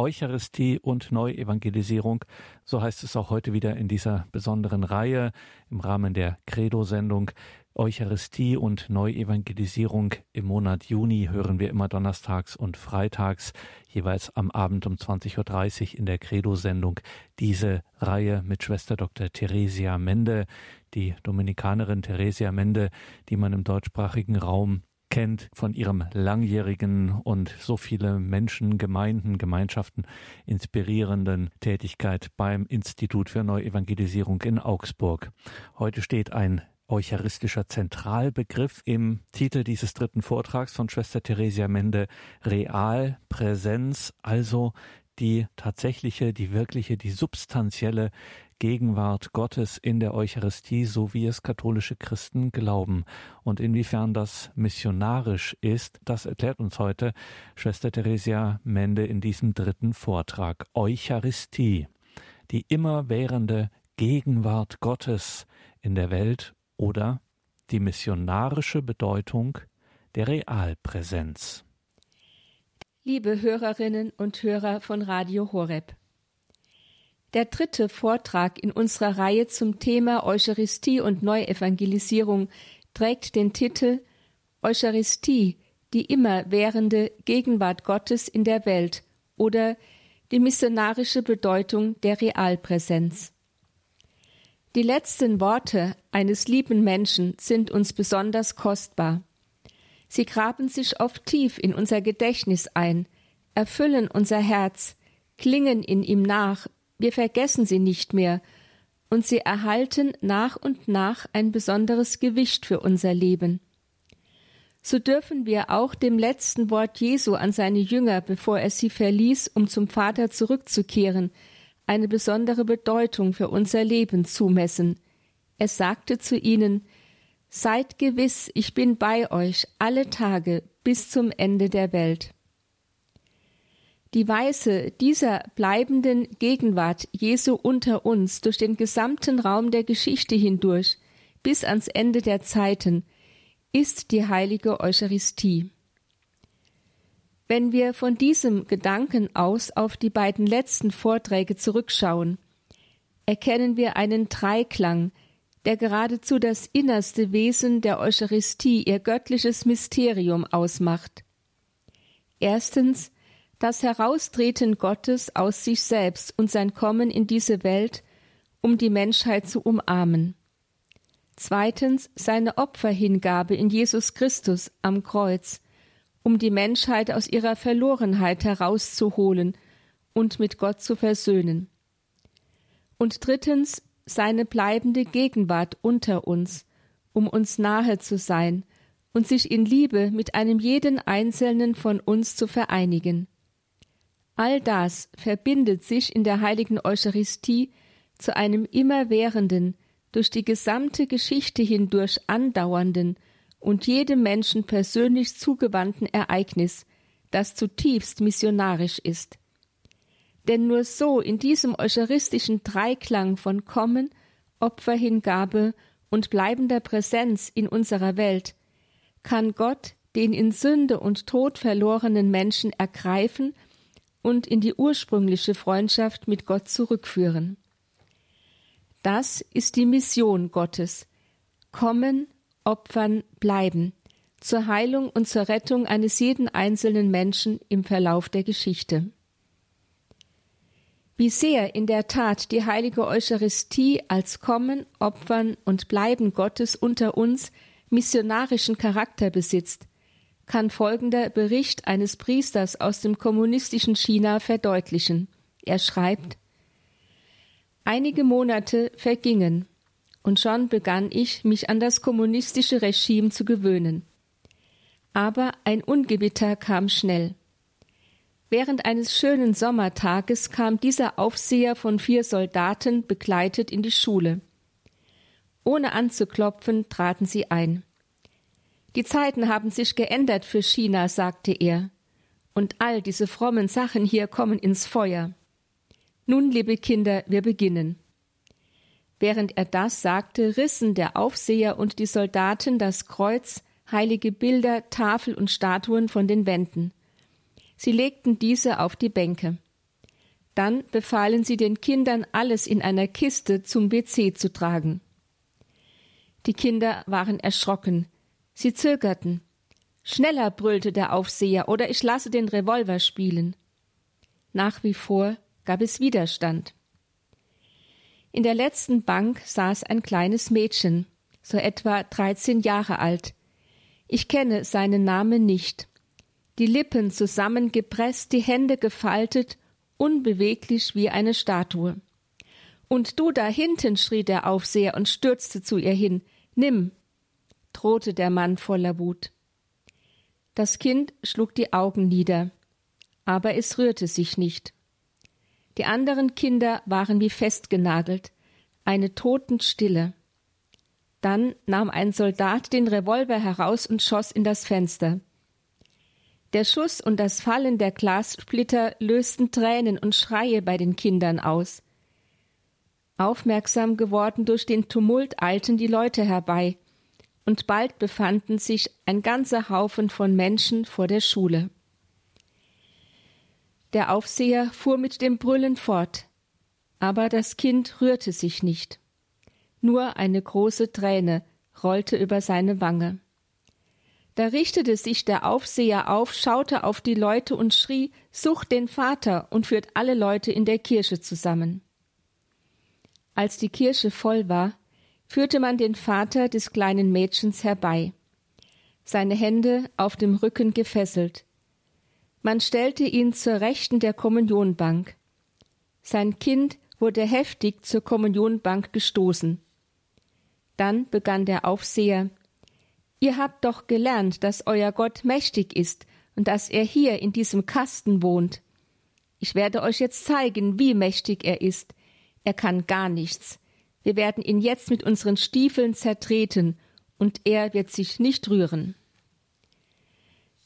Eucharistie und Neuevangelisierung. So heißt es auch heute wieder in dieser besonderen Reihe im Rahmen der Credo-Sendung. Eucharistie und Neuevangelisierung im Monat Juni hören wir immer donnerstags und freitags, jeweils am Abend um 20.30 Uhr in der Credo-Sendung, diese Reihe mit Schwester Dr. Theresia Mende, die Dominikanerin Theresia Mende, die man im deutschsprachigen Raum kennt von ihrem langjährigen und so viele Menschen, Gemeinden, Gemeinschaften inspirierenden Tätigkeit beim Institut für Neuevangelisierung in Augsburg. Heute steht ein eucharistischer Zentralbegriff im Titel dieses dritten Vortrags von Schwester Theresia Mende Real Präsenz, also die tatsächliche, die wirkliche, die substanzielle Gegenwart Gottes in der Eucharistie, so wie es katholische Christen glauben. Und inwiefern das missionarisch ist, das erklärt uns heute Schwester Theresia Mende in diesem dritten Vortrag. Eucharistie, die immerwährende Gegenwart Gottes in der Welt oder die missionarische Bedeutung der Realpräsenz. Liebe Hörerinnen und Hörer von Radio Horeb. Der dritte Vortrag in unserer Reihe zum Thema Eucharistie und Neuevangelisierung trägt den Titel Eucharistie, die immerwährende Gegenwart Gottes in der Welt oder die missionarische Bedeutung der Realpräsenz. Die letzten Worte eines lieben Menschen sind uns besonders kostbar. Sie graben sich oft tief in unser Gedächtnis ein, erfüllen unser Herz, klingen in ihm nach wir vergessen sie nicht mehr, und sie erhalten nach und nach ein besonderes Gewicht für unser Leben. So dürfen wir auch dem letzten Wort Jesu an seine Jünger, bevor er sie verließ, um zum Vater zurückzukehren, eine besondere Bedeutung für unser Leben zumessen. Er sagte zu ihnen Seid gewiss, ich bin bei euch alle Tage bis zum Ende der Welt. Die Weise dieser bleibenden Gegenwart Jesu unter uns durch den gesamten Raum der Geschichte hindurch bis ans Ende der Zeiten ist die heilige Eucharistie. Wenn wir von diesem Gedanken aus auf die beiden letzten Vorträge zurückschauen, erkennen wir einen Dreiklang, der geradezu das innerste Wesen der Eucharistie, ihr göttliches Mysterium ausmacht. Erstens das Heraustreten Gottes aus sich selbst und sein Kommen in diese Welt, um die Menschheit zu umarmen. Zweitens seine Opferhingabe in Jesus Christus am Kreuz, um die Menschheit aus ihrer Verlorenheit herauszuholen und mit Gott zu versöhnen. Und drittens seine bleibende Gegenwart unter uns, um uns nahe zu sein und sich in Liebe mit einem jeden Einzelnen von uns zu vereinigen. All das verbindet sich in der heiligen Eucharistie zu einem immerwährenden, durch die gesamte Geschichte hindurch andauernden und jedem Menschen persönlich zugewandten Ereignis, das zutiefst missionarisch ist. Denn nur so in diesem eucharistischen Dreiklang von Kommen, Opferhingabe und bleibender Präsenz in unserer Welt kann Gott den in Sünde und Tod verlorenen Menschen ergreifen und in die ursprüngliche Freundschaft mit Gott zurückführen. Das ist die Mission Gottes. Kommen, opfern, bleiben zur Heilung und zur Rettung eines jeden einzelnen Menschen im Verlauf der Geschichte. Wie sehr in der Tat die heilige Eucharistie als Kommen, Opfern und Bleiben Gottes unter uns missionarischen Charakter besitzt, kann folgender Bericht eines Priesters aus dem kommunistischen China verdeutlichen. Er schreibt Einige Monate vergingen, und schon begann ich, mich an das kommunistische Regime zu gewöhnen. Aber ein Ungewitter kam schnell. Während eines schönen Sommertages kam dieser Aufseher von vier Soldaten begleitet in die Schule. Ohne anzuklopfen traten sie ein. Die Zeiten haben sich geändert für China, sagte er, und all diese frommen Sachen hier kommen ins Feuer. Nun, liebe Kinder, wir beginnen. Während er das sagte, rissen der Aufseher und die Soldaten das Kreuz, heilige Bilder, Tafel und Statuen von den Wänden. Sie legten diese auf die Bänke. Dann befahlen sie den Kindern, alles in einer Kiste zum WC zu tragen. Die Kinder waren erschrocken. Sie zögerten. Schneller, brüllte der Aufseher, oder ich lasse den Revolver spielen. Nach wie vor gab es Widerstand. In der letzten Bank saß ein kleines Mädchen, so etwa dreizehn Jahre alt. Ich kenne seinen Namen nicht. Die Lippen zusammengepresst, die Hände gefaltet, unbeweglich wie eine Statue. Und du da hinten, schrie der Aufseher und stürzte zu ihr hin. Nimm, drohte der Mann voller Wut. Das Kind schlug die Augen nieder, aber es rührte sich nicht. Die anderen Kinder waren wie festgenagelt, eine Totenstille. Dann nahm ein Soldat den Revolver heraus und schoss in das Fenster. Der Schuss und das Fallen der Glassplitter lösten Tränen und Schreie bei den Kindern aus. Aufmerksam geworden durch den Tumult eilten die Leute herbei, und bald befanden sich ein ganzer Haufen von Menschen vor der Schule. Der Aufseher fuhr mit dem Brüllen fort, aber das Kind rührte sich nicht. Nur eine große Träne rollte über seine Wange. Da richtete sich der Aufseher auf, schaute auf die Leute und schrie Sucht den Vater und führt alle Leute in der Kirche zusammen. Als die Kirche voll war, führte man den Vater des kleinen Mädchens herbei, seine Hände auf dem Rücken gefesselt. Man stellte ihn zur Rechten der Kommunionbank. Sein Kind wurde heftig zur Kommunionbank gestoßen. Dann begann der Aufseher Ihr habt doch gelernt, dass euer Gott mächtig ist und dass er hier in diesem Kasten wohnt. Ich werde euch jetzt zeigen, wie mächtig er ist. Er kann gar nichts. Wir werden ihn jetzt mit unseren Stiefeln zertreten, und er wird sich nicht rühren.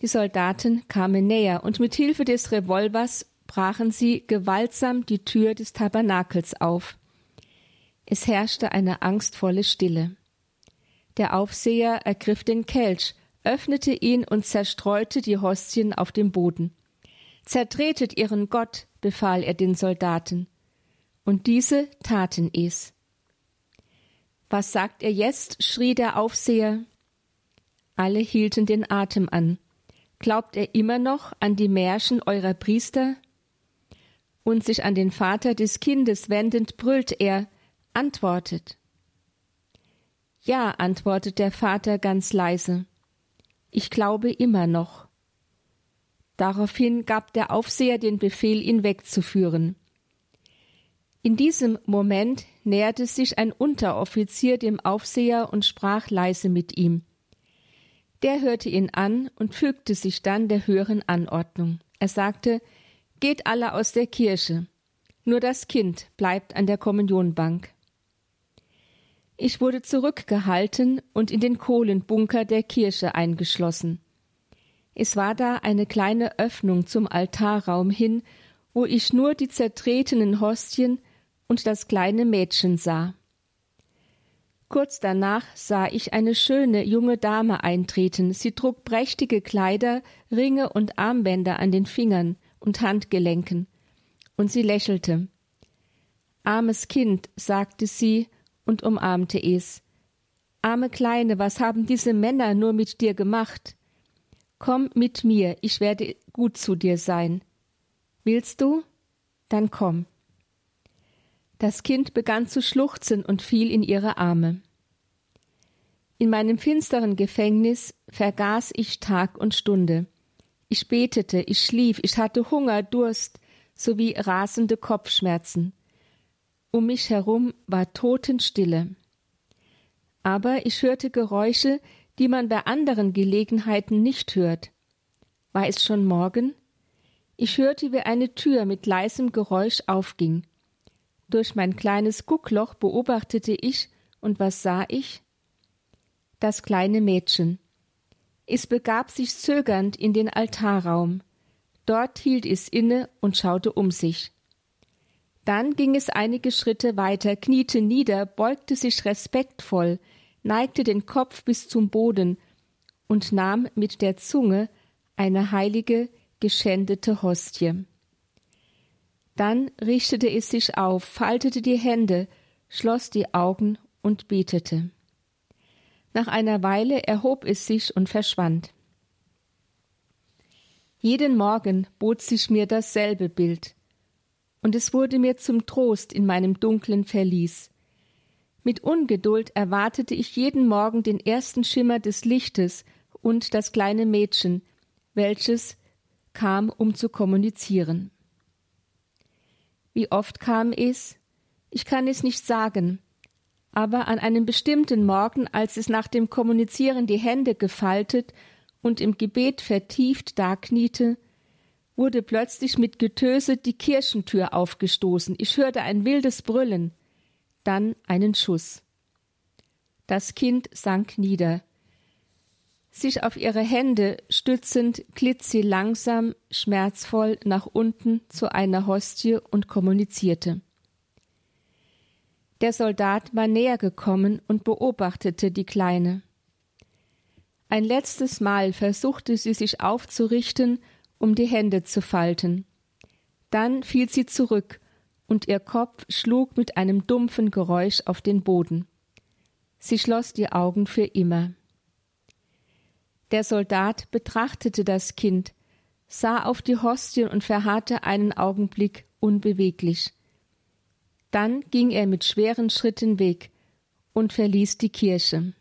Die Soldaten kamen näher, und mit Hilfe des Revolvers brachen sie gewaltsam die Tür des Tabernakels auf. Es herrschte eine angstvolle Stille. Der Aufseher ergriff den Kelch, öffnete ihn und zerstreute die Hostien auf dem Boden. Zertretet ihren Gott, befahl er den Soldaten. Und diese taten es. Was sagt er jetzt? schrie der Aufseher. Alle hielten den Atem an. Glaubt er immer noch an die Märchen eurer Priester? Und sich an den Vater des Kindes wendend, brüllt er, antwortet. Ja, antwortet der Vater ganz leise. Ich glaube immer noch. Daraufhin gab der Aufseher den Befehl, ihn wegzuführen. In diesem Moment näherte sich ein Unteroffizier dem Aufseher und sprach leise mit ihm. Der hörte ihn an und fügte sich dann der höheren Anordnung. Er sagte Geht alle aus der Kirche. Nur das Kind bleibt an der Kommunionbank. Ich wurde zurückgehalten und in den Kohlenbunker der Kirche eingeschlossen. Es war da eine kleine Öffnung zum Altarraum hin, wo ich nur die zertretenen Hostien und das kleine Mädchen sah. Kurz danach sah ich eine schöne junge Dame eintreten. Sie trug prächtige Kleider, Ringe und Armbänder an den Fingern und Handgelenken. Und sie lächelte. Armes Kind, sagte sie und umarmte es. Arme Kleine, was haben diese Männer nur mit dir gemacht? Komm mit mir, ich werde gut zu dir sein. Willst du? Dann komm. Das Kind begann zu schluchzen und fiel in ihre Arme. In meinem finsteren Gefängnis vergaß ich Tag und Stunde. Ich betete, ich schlief, ich hatte Hunger, Durst sowie rasende Kopfschmerzen. Um mich herum war Totenstille. Aber ich hörte Geräusche, die man bei anderen Gelegenheiten nicht hört. War es schon Morgen? Ich hörte, wie eine Tür mit leisem Geräusch aufging. Durch mein kleines Guckloch beobachtete ich, und was sah ich? Das kleine Mädchen. Es begab sich zögernd in den Altarraum. Dort hielt es inne und schaute um sich. Dann ging es einige Schritte weiter, kniete nieder, beugte sich respektvoll, neigte den Kopf bis zum Boden und nahm mit der Zunge eine heilige, geschändete Hostie. Dann richtete es sich auf, faltete die Hände, schloss die Augen und betete. Nach einer Weile erhob es sich und verschwand. Jeden Morgen bot sich mir dasselbe Bild, und es wurde mir zum Trost in meinem dunklen Verlies. Mit Ungeduld erwartete ich jeden Morgen den ersten Schimmer des Lichtes und das kleine Mädchen, welches kam, um zu kommunizieren. Wie oft kam es? Ich kann es nicht sagen, aber an einem bestimmten Morgen, als es nach dem Kommunizieren die Hände gefaltet und im Gebet vertieft dakniete, wurde plötzlich mit Getöse die Kirchentür aufgestoßen. Ich hörte ein wildes Brüllen, dann einen Schuss. Das Kind sank nieder. Sich auf ihre Hände stützend glitt sie langsam, schmerzvoll nach unten zu einer Hostie und kommunizierte. Der Soldat war näher gekommen und beobachtete die Kleine. Ein letztes Mal versuchte sie sich aufzurichten, um die Hände zu falten. Dann fiel sie zurück, und ihr Kopf schlug mit einem dumpfen Geräusch auf den Boden. Sie schloss die Augen für immer. Der Soldat betrachtete das Kind, sah auf die Hostien und verharrte einen Augenblick unbeweglich. Dann ging er mit schweren Schritten weg und verließ die Kirche.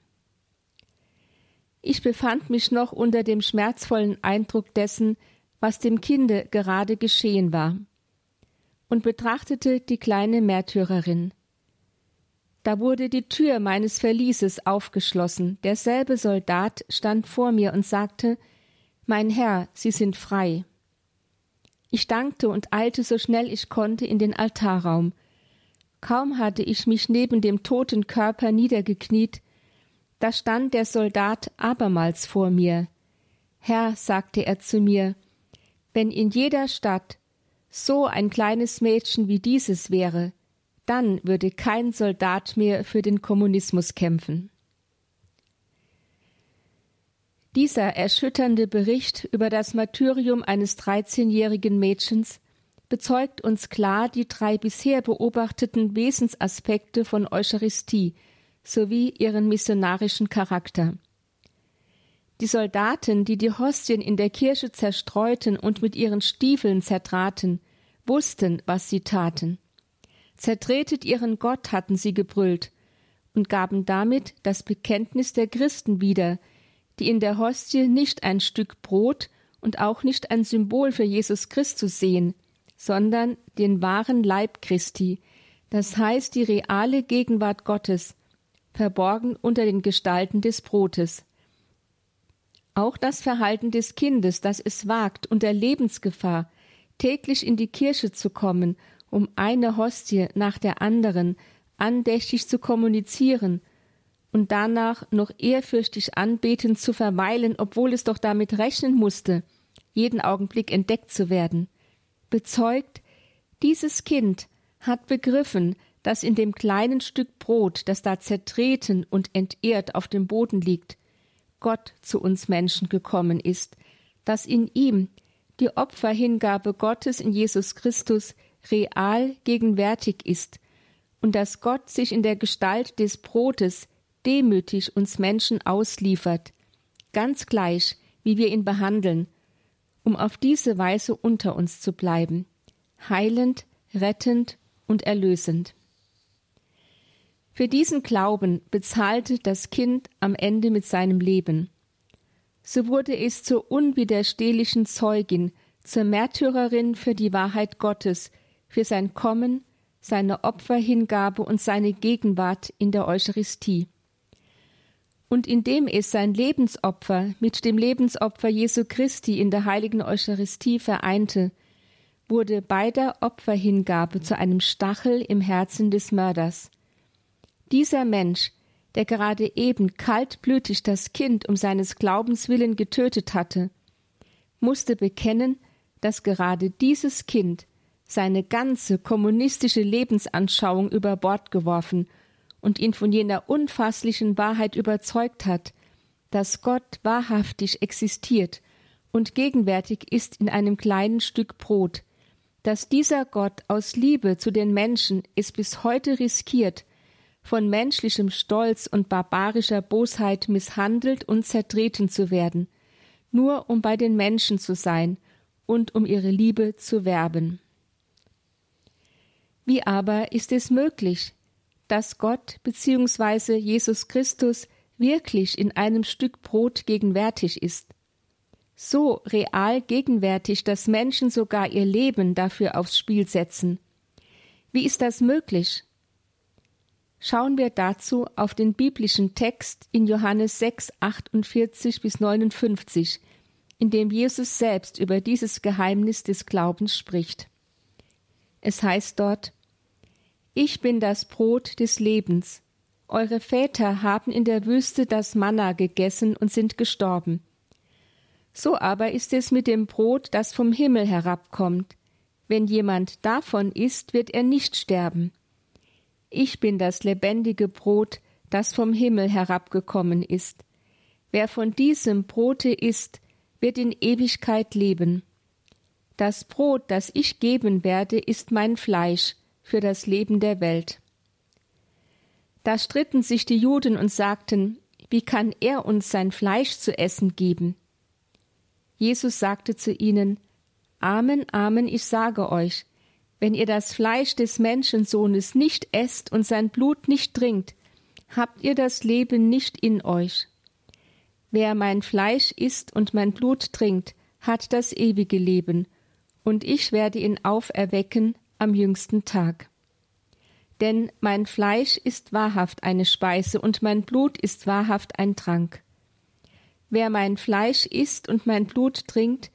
Ich befand mich noch unter dem schmerzvollen Eindruck dessen, was dem Kinde gerade geschehen war, und betrachtete die kleine Märtyrerin. Da wurde die Tür meines Verlieses aufgeschlossen, derselbe Soldat stand vor mir und sagte Mein Herr, Sie sind frei. Ich dankte und eilte so schnell ich konnte in den Altarraum, Kaum hatte ich mich neben dem toten Körper niedergekniet, da stand der Soldat abermals vor mir. Herr, sagte er zu mir, wenn in jeder Stadt so ein kleines Mädchen wie dieses wäre, dann würde kein Soldat mehr für den Kommunismus kämpfen. Dieser erschütternde Bericht über das Martyrium eines dreizehnjährigen Mädchens bezeugt uns klar die drei bisher beobachteten Wesensaspekte von Eucharistie sowie ihren missionarischen Charakter. Die Soldaten, die die Hostien in der Kirche zerstreuten und mit ihren Stiefeln zertraten, wussten, was sie taten. Zertretet ihren Gott hatten sie gebrüllt und gaben damit das Bekenntnis der Christen wieder, die in der Hostie nicht ein Stück Brot und auch nicht ein Symbol für Jesus Christus sehen, sondern den wahren Leib Christi, das heißt die reale Gegenwart Gottes, verborgen unter den Gestalten des Brotes. Auch das Verhalten des Kindes, das es wagt, unter Lebensgefahr täglich in die Kirche zu kommen, um eine Hostie nach der anderen andächtig zu kommunizieren und danach noch ehrfürchtig anbetend zu verweilen, obwohl es doch damit rechnen musste, jeden Augenblick entdeckt zu werden. Bezeugt, dieses Kind hat begriffen, dass in dem kleinen Stück Brot, das da zertreten und entehrt auf dem Boden liegt, Gott zu uns Menschen gekommen ist, dass in ihm die Opferhingabe Gottes in Jesus Christus real gegenwärtig ist und dass Gott sich in der Gestalt des Brotes demütig uns Menschen ausliefert, ganz gleich, wie wir ihn behandeln um auf diese Weise unter uns zu bleiben, heilend, rettend und erlösend. Für diesen Glauben bezahlte das Kind am Ende mit seinem Leben. So wurde es zur unwiderstehlichen Zeugin, zur Märtyrerin für die Wahrheit Gottes, für sein Kommen, seine Opferhingabe und seine Gegenwart in der Eucharistie und indem es sein Lebensopfer mit dem Lebensopfer Jesu Christi in der heiligen Eucharistie vereinte, wurde beider Opferhingabe zu einem Stachel im Herzen des Mörders. Dieser Mensch, der gerade eben kaltblütig das Kind um seines Glaubens willen getötet hatte, musste bekennen, dass gerade dieses Kind seine ganze kommunistische Lebensanschauung über Bord geworfen und ihn von jener unfasslichen Wahrheit überzeugt hat, dass Gott wahrhaftig existiert und gegenwärtig ist in einem kleinen Stück Brot, dass dieser Gott aus Liebe zu den Menschen es bis heute riskiert, von menschlichem Stolz und barbarischer Bosheit misshandelt und zertreten zu werden, nur um bei den Menschen zu sein und um ihre Liebe zu werben. Wie aber ist es möglich, dass Gott bzw. Jesus Christus wirklich in einem Stück Brot gegenwärtig ist? So real gegenwärtig, dass Menschen sogar ihr Leben dafür aufs Spiel setzen. Wie ist das möglich? Schauen wir dazu auf den biblischen Text in Johannes 6, 48 bis 59, in dem Jesus selbst über dieses Geheimnis des Glaubens spricht. Es heißt dort Ich bin das Brot des Lebens. Eure Väter haben in der Wüste das Manna gegessen und sind gestorben. So aber ist es mit dem Brot, das vom Himmel herabkommt. Wenn jemand davon isst, wird er nicht sterben. Ich bin das lebendige Brot, das vom Himmel herabgekommen ist. Wer von diesem Brote isst, wird in Ewigkeit leben. Das Brot, das ich geben werde, ist mein Fleisch für das Leben der Welt. Da stritten sich die Juden und sagten, wie kann er uns sein Fleisch zu essen geben? Jesus sagte zu ihnen, Amen, Amen, ich sage euch, wenn ihr das Fleisch des Menschensohnes nicht esst und sein Blut nicht trinkt, habt ihr das Leben nicht in euch. Wer mein Fleisch isst und mein Blut trinkt, hat das ewige Leben, und ich werde ihn auferwecken am jüngsten Tag. Denn mein Fleisch ist wahrhaft eine Speise und mein Blut ist wahrhaft ein Trank. Wer mein Fleisch isst und mein Blut trinkt,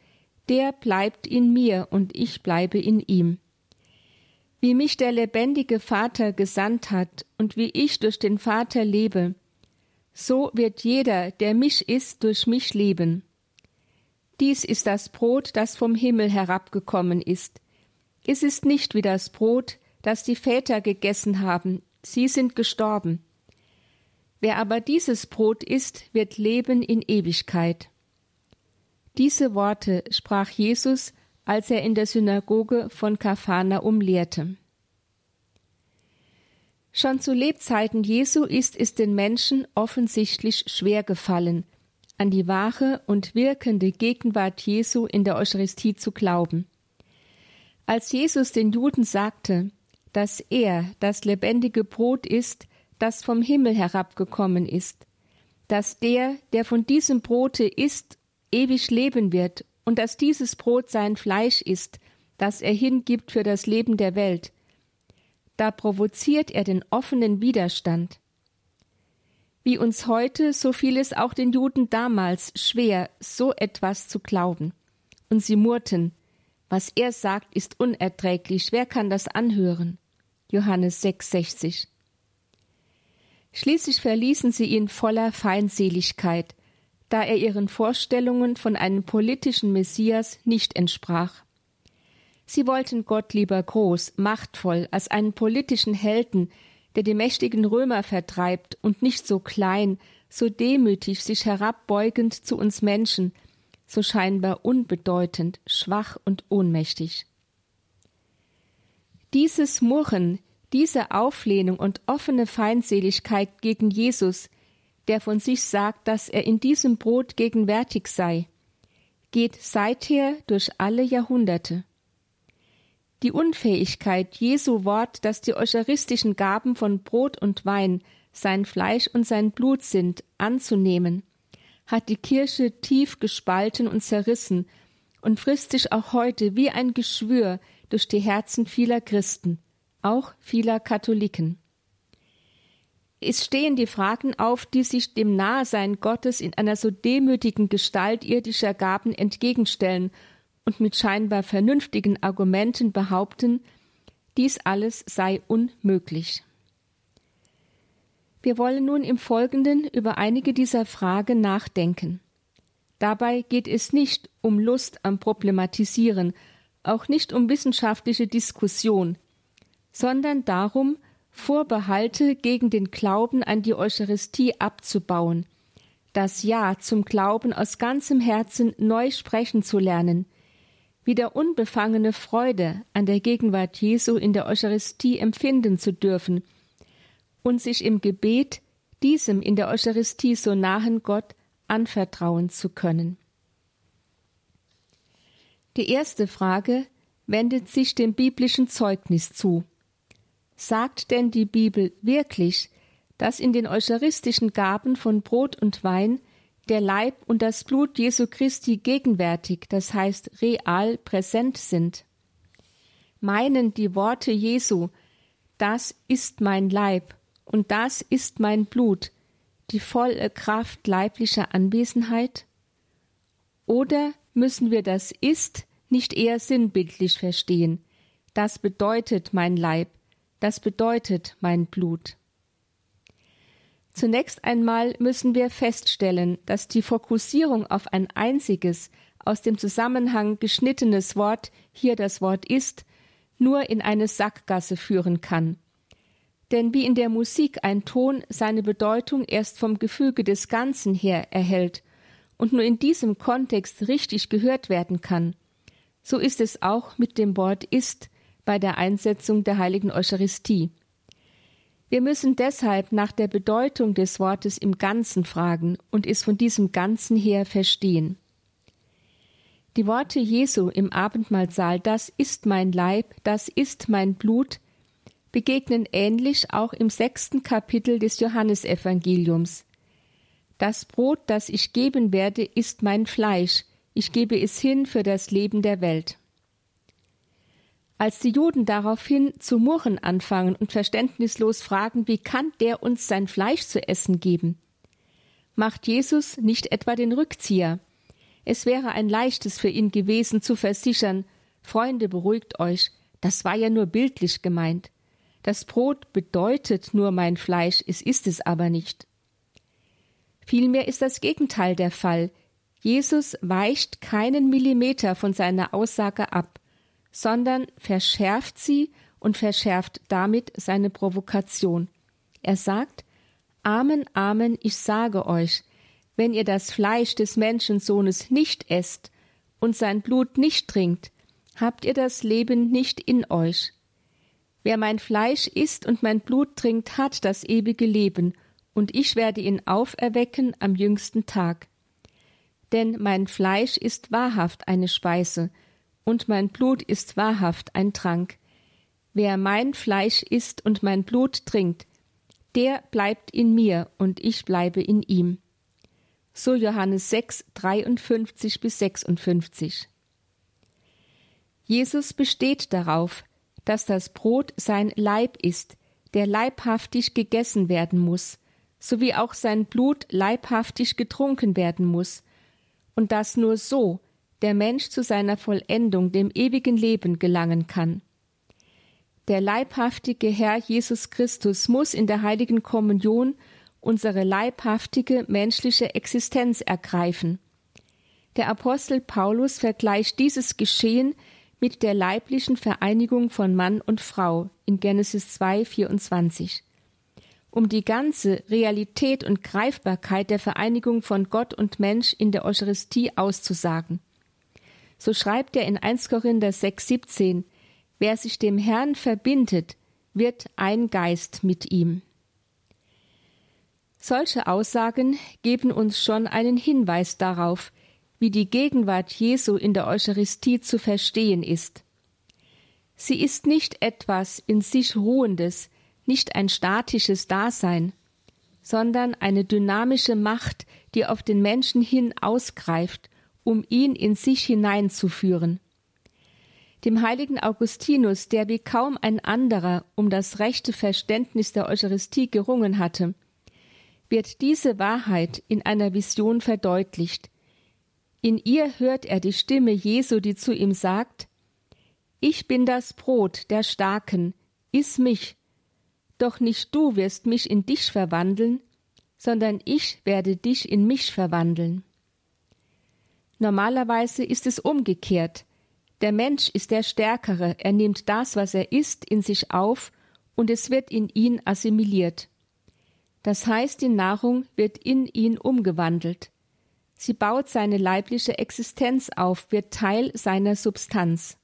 der bleibt in mir und ich bleibe in ihm. Wie mich der lebendige Vater gesandt hat und wie ich durch den Vater lebe, so wird jeder, der mich isst, durch mich leben. Dies ist das Brot, das vom Himmel herabgekommen ist. Es ist nicht wie das Brot, das die Väter gegessen haben, sie sind gestorben. Wer aber dieses Brot isst, wird leben in Ewigkeit. Diese Worte sprach Jesus, als er in der Synagoge von Kapharnaum lehrte. Schon zu Lebzeiten Jesu ist es den Menschen offensichtlich schwer gefallen, an die wahre und wirkende Gegenwart Jesu in der Eucharistie zu glauben. Als Jesus den Juden sagte, dass er das lebendige Brot ist, das vom Himmel herabgekommen ist, dass der, der von diesem Brote isst, ewig leben wird und dass dieses Brot sein Fleisch ist, das er hingibt für das Leben der Welt, da provoziert er den offenen Widerstand. Wie uns heute, so fiel es auch den Juden damals schwer, so etwas zu glauben. Und sie murrten, was er sagt, ist unerträglich, wer kann das anhören? Johannes 6,60. Schließlich verließen sie ihn voller Feindseligkeit, da er ihren Vorstellungen von einem politischen Messias nicht entsprach. Sie wollten Gott lieber groß, machtvoll, als einen politischen Helden, der die mächtigen Römer vertreibt, und nicht so klein, so demütig sich herabbeugend zu uns Menschen, so scheinbar unbedeutend, schwach und ohnmächtig. Dieses Murren, diese Auflehnung und offene Feindseligkeit gegen Jesus, der von sich sagt, dass er in diesem Brot gegenwärtig sei, geht seither durch alle Jahrhunderte. Die Unfähigkeit, Jesu Wort, dass die eucharistischen Gaben von Brot und Wein sein Fleisch und sein Blut sind, anzunehmen, hat die Kirche tief gespalten und zerrissen und frisst sich auch heute wie ein Geschwür durch die Herzen vieler Christen, auch vieler Katholiken. Es stehen die Fragen auf, die sich dem Nahesein Gottes in einer so demütigen Gestalt irdischer Gaben entgegenstellen und mit scheinbar vernünftigen Argumenten behaupten, dies alles sei unmöglich. Wir wollen nun im Folgenden über einige dieser Fragen nachdenken. Dabei geht es nicht um Lust am Problematisieren, auch nicht um wissenschaftliche Diskussion, sondern darum, Vorbehalte gegen den Glauben an die Eucharistie abzubauen, das Ja zum Glauben aus ganzem Herzen neu sprechen zu lernen, wieder unbefangene Freude an der Gegenwart Jesu in der Eucharistie empfinden zu dürfen und sich im Gebet diesem in der Eucharistie so nahen Gott anvertrauen zu können. Die erste Frage wendet sich dem biblischen Zeugnis zu. Sagt denn die Bibel wirklich, dass in den eucharistischen Gaben von Brot und Wein der Leib und das Blut Jesu Christi gegenwärtig, das heißt real präsent sind. Meinen die Worte Jesu, das ist mein Leib und das ist mein Blut, die volle Kraft leiblicher Anwesenheit? Oder müssen wir das ist nicht eher sinnbildlich verstehen? Das bedeutet mein Leib, das bedeutet mein Blut. Zunächst einmal müssen wir feststellen, dass die Fokussierung auf ein einziges, aus dem Zusammenhang geschnittenes Wort, hier das Wort ist, nur in eine Sackgasse führen kann. Denn wie in der Musik ein Ton seine Bedeutung erst vom Gefüge des Ganzen her erhält und nur in diesem Kontext richtig gehört werden kann, so ist es auch mit dem Wort ist bei der Einsetzung der heiligen Eucharistie. Wir müssen deshalb nach der Bedeutung des Wortes im Ganzen fragen und es von diesem Ganzen her verstehen. Die Worte Jesu im Abendmahlsaal, das ist mein Leib, das ist mein Blut, begegnen ähnlich auch im sechsten Kapitel des Johannesevangeliums. Das Brot, das ich geben werde, ist mein Fleisch, ich gebe es hin für das Leben der Welt. Als die Juden daraufhin zu murren anfangen und verständnislos fragen, wie kann der uns sein Fleisch zu essen geben? Macht Jesus nicht etwa den Rückzieher? Es wäre ein leichtes für ihn gewesen zu versichern, Freunde, beruhigt euch, das war ja nur bildlich gemeint. Das Brot bedeutet nur mein Fleisch, es ist es aber nicht. Vielmehr ist das Gegenteil der Fall. Jesus weicht keinen Millimeter von seiner Aussage ab sondern verschärft sie und verschärft damit seine Provokation. Er sagt Amen, Amen, ich sage euch, wenn ihr das Fleisch des Menschensohnes nicht esst und sein Blut nicht trinkt, habt ihr das Leben nicht in euch. Wer mein Fleisch isst und mein Blut trinkt, hat das ewige Leben, und ich werde ihn auferwecken am jüngsten Tag. Denn mein Fleisch ist wahrhaft eine Speise, und mein Blut ist wahrhaft ein Trank. Wer mein Fleisch isst und mein Blut trinkt, der bleibt in mir und ich bleibe in ihm. So Johannes 6, 53 bis 56. Jesus besteht darauf, dass das Brot sein Leib ist, der leibhaftig gegessen werden muss, sowie auch sein Blut leibhaftig getrunken werden muss, und dass nur so der Mensch zu seiner Vollendung, dem ewigen Leben gelangen kann. Der leibhaftige Herr Jesus Christus muss in der heiligen Kommunion unsere leibhaftige menschliche Existenz ergreifen. Der Apostel Paulus vergleicht dieses Geschehen mit der leiblichen Vereinigung von Mann und Frau in Genesis 2, 24. Um die ganze Realität und Greifbarkeit der Vereinigung von Gott und Mensch in der Eucharistie auszusagen. So schreibt er in 1 Korinther 6, 17, wer sich dem Herrn verbindet, wird ein Geist mit ihm. Solche Aussagen geben uns schon einen Hinweis darauf, wie die Gegenwart Jesu in der Eucharistie zu verstehen ist. Sie ist nicht etwas in sich Ruhendes, nicht ein statisches Dasein, sondern eine dynamische Macht, die auf den Menschen hin ausgreift um ihn in sich hineinzuführen. Dem heiligen Augustinus, der wie kaum ein anderer um das rechte Verständnis der Eucharistie gerungen hatte, wird diese Wahrheit in einer Vision verdeutlicht. In ihr hört er die Stimme Jesu, die zu ihm sagt Ich bin das Brot der Starken, iss mich, doch nicht du wirst mich in dich verwandeln, sondern ich werde dich in mich verwandeln. Normalerweise ist es umgekehrt. Der Mensch ist der Stärkere, er nimmt das, was er ist, in sich auf und es wird in ihn assimiliert. Das heißt, die Nahrung wird in ihn umgewandelt. Sie baut seine leibliche Existenz auf, wird Teil seiner Substanz.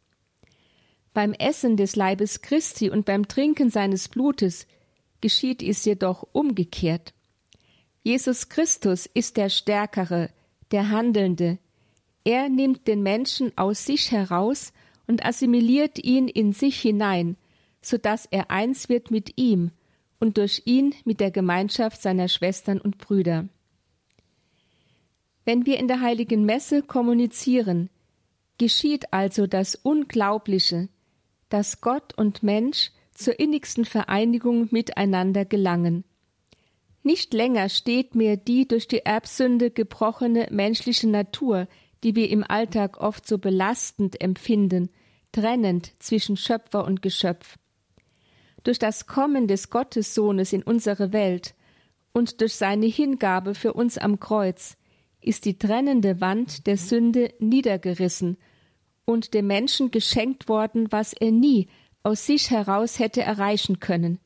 Beim Essen des Leibes Christi und beim Trinken seines Blutes geschieht es jedoch umgekehrt. Jesus Christus ist der Stärkere, der Handelnde. Er nimmt den Menschen aus sich heraus und assimiliert ihn in sich hinein, so dass er eins wird mit ihm und durch ihn mit der Gemeinschaft seiner Schwestern und Brüder. Wenn wir in der heiligen Messe kommunizieren, geschieht also das Unglaubliche, dass Gott und Mensch zur innigsten Vereinigung miteinander gelangen. Nicht länger steht mir die durch die Erbsünde gebrochene menschliche Natur, die wir im Alltag oft so belastend empfinden, trennend zwischen Schöpfer und Geschöpf. Durch das Kommen des Gottessohnes in unsere Welt und durch seine Hingabe für uns am Kreuz ist die trennende Wand der Sünde niedergerissen und dem Menschen geschenkt worden, was er nie aus sich heraus hätte erreichen können,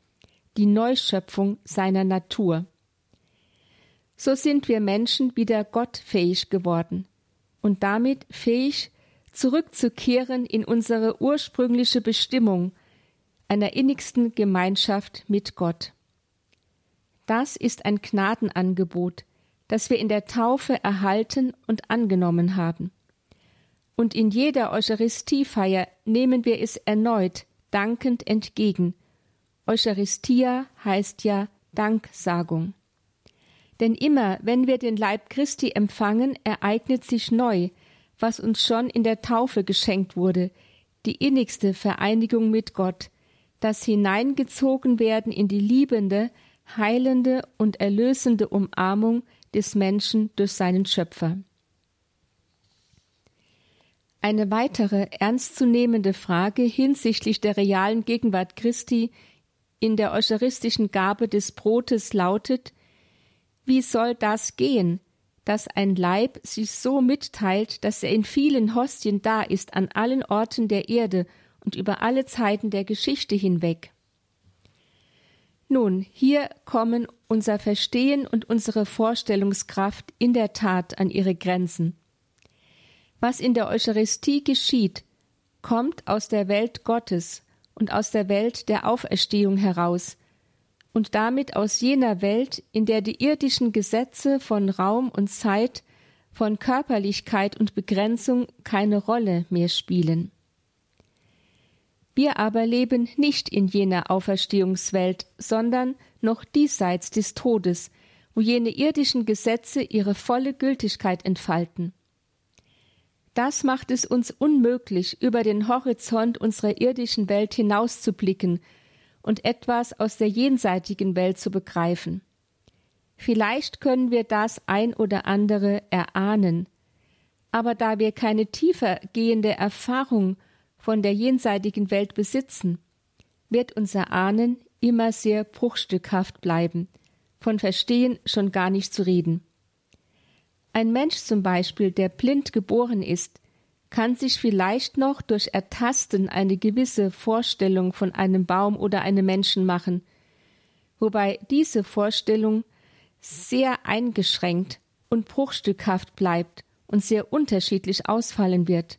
die Neuschöpfung seiner Natur. So sind wir Menschen wieder gottfähig geworden und damit fähig, zurückzukehren in unsere ursprüngliche Bestimmung einer innigsten Gemeinschaft mit Gott. Das ist ein Gnadenangebot, das wir in der Taufe erhalten und angenommen haben. Und in jeder Eucharistiefeier nehmen wir es erneut dankend entgegen. Eucharistia heißt ja Danksagung. Denn immer, wenn wir den Leib Christi empfangen, ereignet sich neu, was uns schon in der Taufe geschenkt wurde, die innigste Vereinigung mit Gott, das Hineingezogen werden in die liebende, heilende und erlösende Umarmung des Menschen durch seinen Schöpfer. Eine weitere ernstzunehmende Frage hinsichtlich der realen Gegenwart Christi in der eucharistischen Gabe des Brotes lautet, wie soll das gehen, dass ein Leib sich so mitteilt, dass er in vielen Hostien da ist an allen Orten der Erde und über alle Zeiten der Geschichte hinweg? Nun, hier kommen unser Verstehen und unsere Vorstellungskraft in der Tat an ihre Grenzen. Was in der Eucharistie geschieht, kommt aus der Welt Gottes und aus der Welt der Auferstehung heraus und damit aus jener Welt, in der die irdischen Gesetze von Raum und Zeit, von Körperlichkeit und Begrenzung keine Rolle mehr spielen. Wir aber leben nicht in jener Auferstehungswelt, sondern noch diesseits des Todes, wo jene irdischen Gesetze ihre volle Gültigkeit entfalten. Das macht es uns unmöglich, über den Horizont unserer irdischen Welt hinauszublicken und etwas aus der jenseitigen Welt zu begreifen. Vielleicht können wir das ein oder andere erahnen, aber da wir keine tiefer gehende Erfahrung von der jenseitigen Welt besitzen, wird unser Ahnen immer sehr bruchstückhaft bleiben, von Verstehen schon gar nicht zu reden. Ein Mensch zum Beispiel, der blind geboren ist, kann sich vielleicht noch durch Ertasten eine gewisse Vorstellung von einem Baum oder einem Menschen machen, wobei diese Vorstellung sehr eingeschränkt und bruchstückhaft bleibt und sehr unterschiedlich ausfallen wird.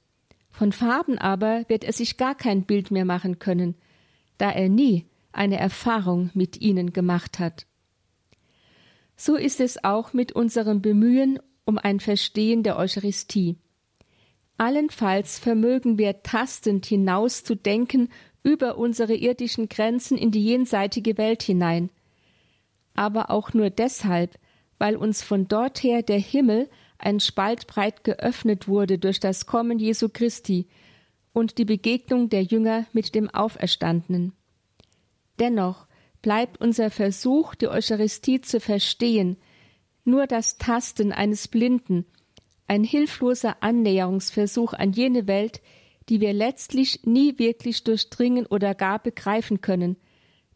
Von Farben aber wird er sich gar kein Bild mehr machen können, da er nie eine Erfahrung mit ihnen gemacht hat. So ist es auch mit unserem Bemühen um ein Verstehen der Eucharistie. Allenfalls vermögen wir tastend hinauszudenken über unsere irdischen Grenzen in die jenseitige Welt hinein, aber auch nur deshalb, weil uns von dorther der Himmel ein Spalt breit geöffnet wurde durch das Kommen Jesu Christi und die Begegnung der Jünger mit dem Auferstandenen. Dennoch bleibt unser Versuch, die Eucharistie zu verstehen, nur das Tasten eines Blinden, ein hilfloser Annäherungsversuch an jene Welt, die wir letztlich nie wirklich durchdringen oder gar begreifen können,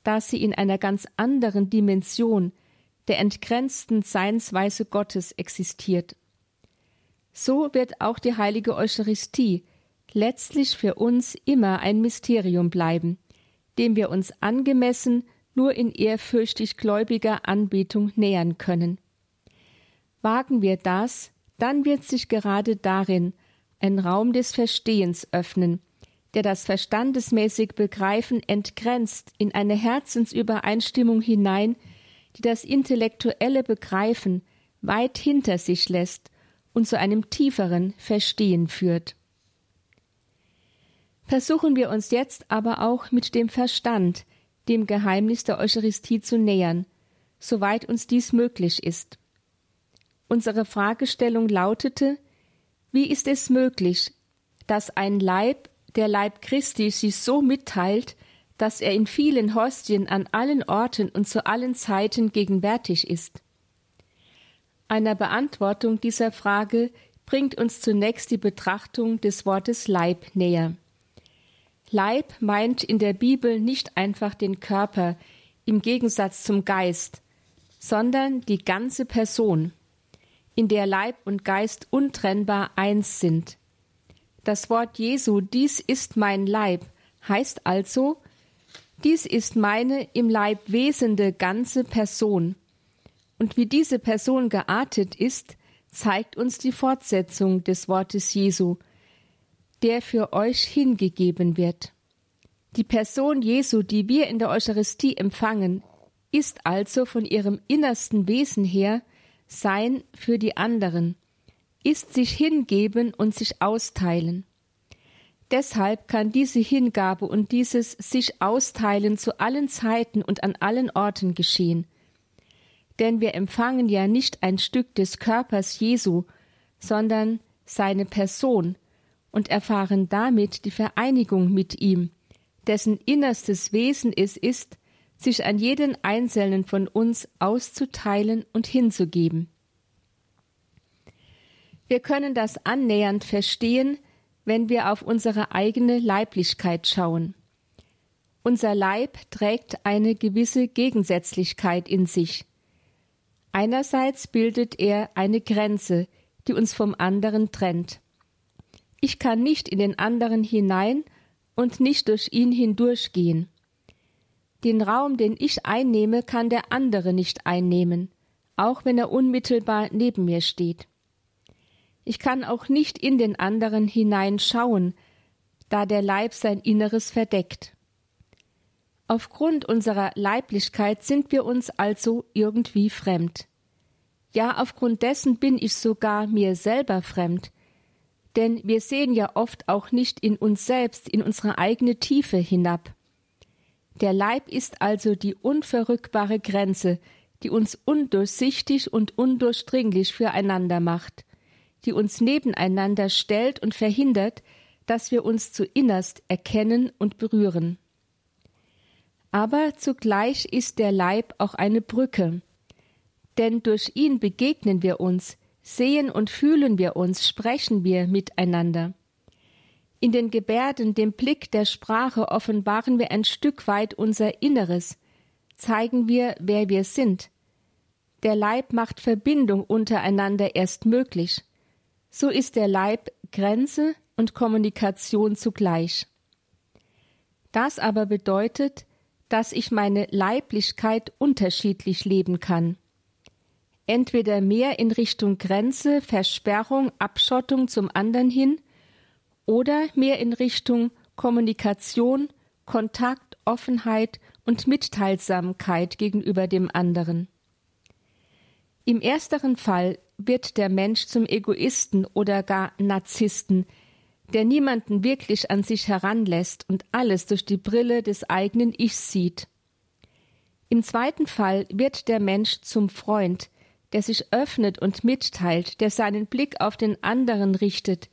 da sie in einer ganz anderen Dimension der entgrenzten Seinsweise Gottes existiert. So wird auch die heilige Eucharistie letztlich für uns immer ein Mysterium bleiben, dem wir uns angemessen nur in ehrfürchtig gläubiger Anbetung nähern können. Wagen wir das, dann wird sich gerade darin ein Raum des Verstehens öffnen, der das verstandesmäßig Begreifen entgrenzt in eine Herzensübereinstimmung hinein, die das intellektuelle Begreifen weit hinter sich lässt und zu einem tieferen Verstehen führt. Versuchen wir uns jetzt aber auch mit dem Verstand dem Geheimnis der Eucharistie zu nähern, soweit uns dies möglich ist. Unsere Fragestellung lautete, wie ist es möglich, dass ein Leib, der Leib Christi, sich so mitteilt, dass er in vielen Hostien an allen Orten und zu allen Zeiten gegenwärtig ist? Einer Beantwortung dieser Frage bringt uns zunächst die Betrachtung des Wortes Leib näher. Leib meint in der Bibel nicht einfach den Körper im Gegensatz zum Geist, sondern die ganze Person, in der Leib und Geist untrennbar eins sind. Das Wort Jesu, dies ist mein Leib, heißt also, dies ist meine im Leib wesende ganze Person. Und wie diese Person geartet ist, zeigt uns die Fortsetzung des Wortes Jesu, der für euch hingegeben wird. Die Person Jesu, die wir in der Eucharistie empfangen, ist also von ihrem innersten Wesen her Sein für die anderen, ist sich hingeben und sich austeilen. Deshalb kann diese Hingabe und dieses sich austeilen zu allen Zeiten und an allen Orten geschehen. Denn wir empfangen ja nicht ein Stück des Körpers Jesu, sondern seine Person, und erfahren damit die Vereinigung mit ihm, dessen innerstes Wesen es ist, sich an jeden Einzelnen von uns auszuteilen und hinzugeben. Wir können das annähernd verstehen, wenn wir auf unsere eigene Leiblichkeit schauen. Unser Leib trägt eine gewisse Gegensätzlichkeit in sich. Einerseits bildet er eine Grenze, die uns vom anderen trennt. Ich kann nicht in den anderen hinein und nicht durch ihn hindurchgehen. Den Raum, den ich einnehme, kann der andere nicht einnehmen, auch wenn er unmittelbar neben mir steht. Ich kann auch nicht in den anderen hineinschauen, da der Leib sein Inneres verdeckt. Aufgrund unserer Leiblichkeit sind wir uns also irgendwie fremd. Ja, aufgrund dessen bin ich sogar mir selber fremd, denn wir sehen ja oft auch nicht in uns selbst, in unsere eigene Tiefe hinab. Der Leib ist also die unverrückbare Grenze, die uns undurchsichtig und undurchdringlich füreinander macht, die uns nebeneinander stellt und verhindert, dass wir uns zu innerst erkennen und berühren. Aber zugleich ist der Leib auch eine Brücke, denn durch ihn begegnen wir uns, Sehen und fühlen wir uns, sprechen wir miteinander. In den Gebärden, dem Blick der Sprache offenbaren wir ein Stück weit unser Inneres, zeigen wir, wer wir sind. Der Leib macht Verbindung untereinander erst möglich. So ist der Leib Grenze und Kommunikation zugleich. Das aber bedeutet, dass ich meine Leiblichkeit unterschiedlich leben kann entweder mehr in Richtung Grenze, Versperrung, Abschottung zum anderen hin oder mehr in Richtung Kommunikation, Kontakt, Offenheit und Mitteilsamkeit gegenüber dem anderen. Im ersteren Fall wird der Mensch zum Egoisten oder gar Narzissten, der niemanden wirklich an sich heranlässt und alles durch die Brille des eigenen Ichs sieht. Im zweiten Fall wird der Mensch zum Freund, der sich öffnet und mitteilt, der seinen Blick auf den anderen richtet,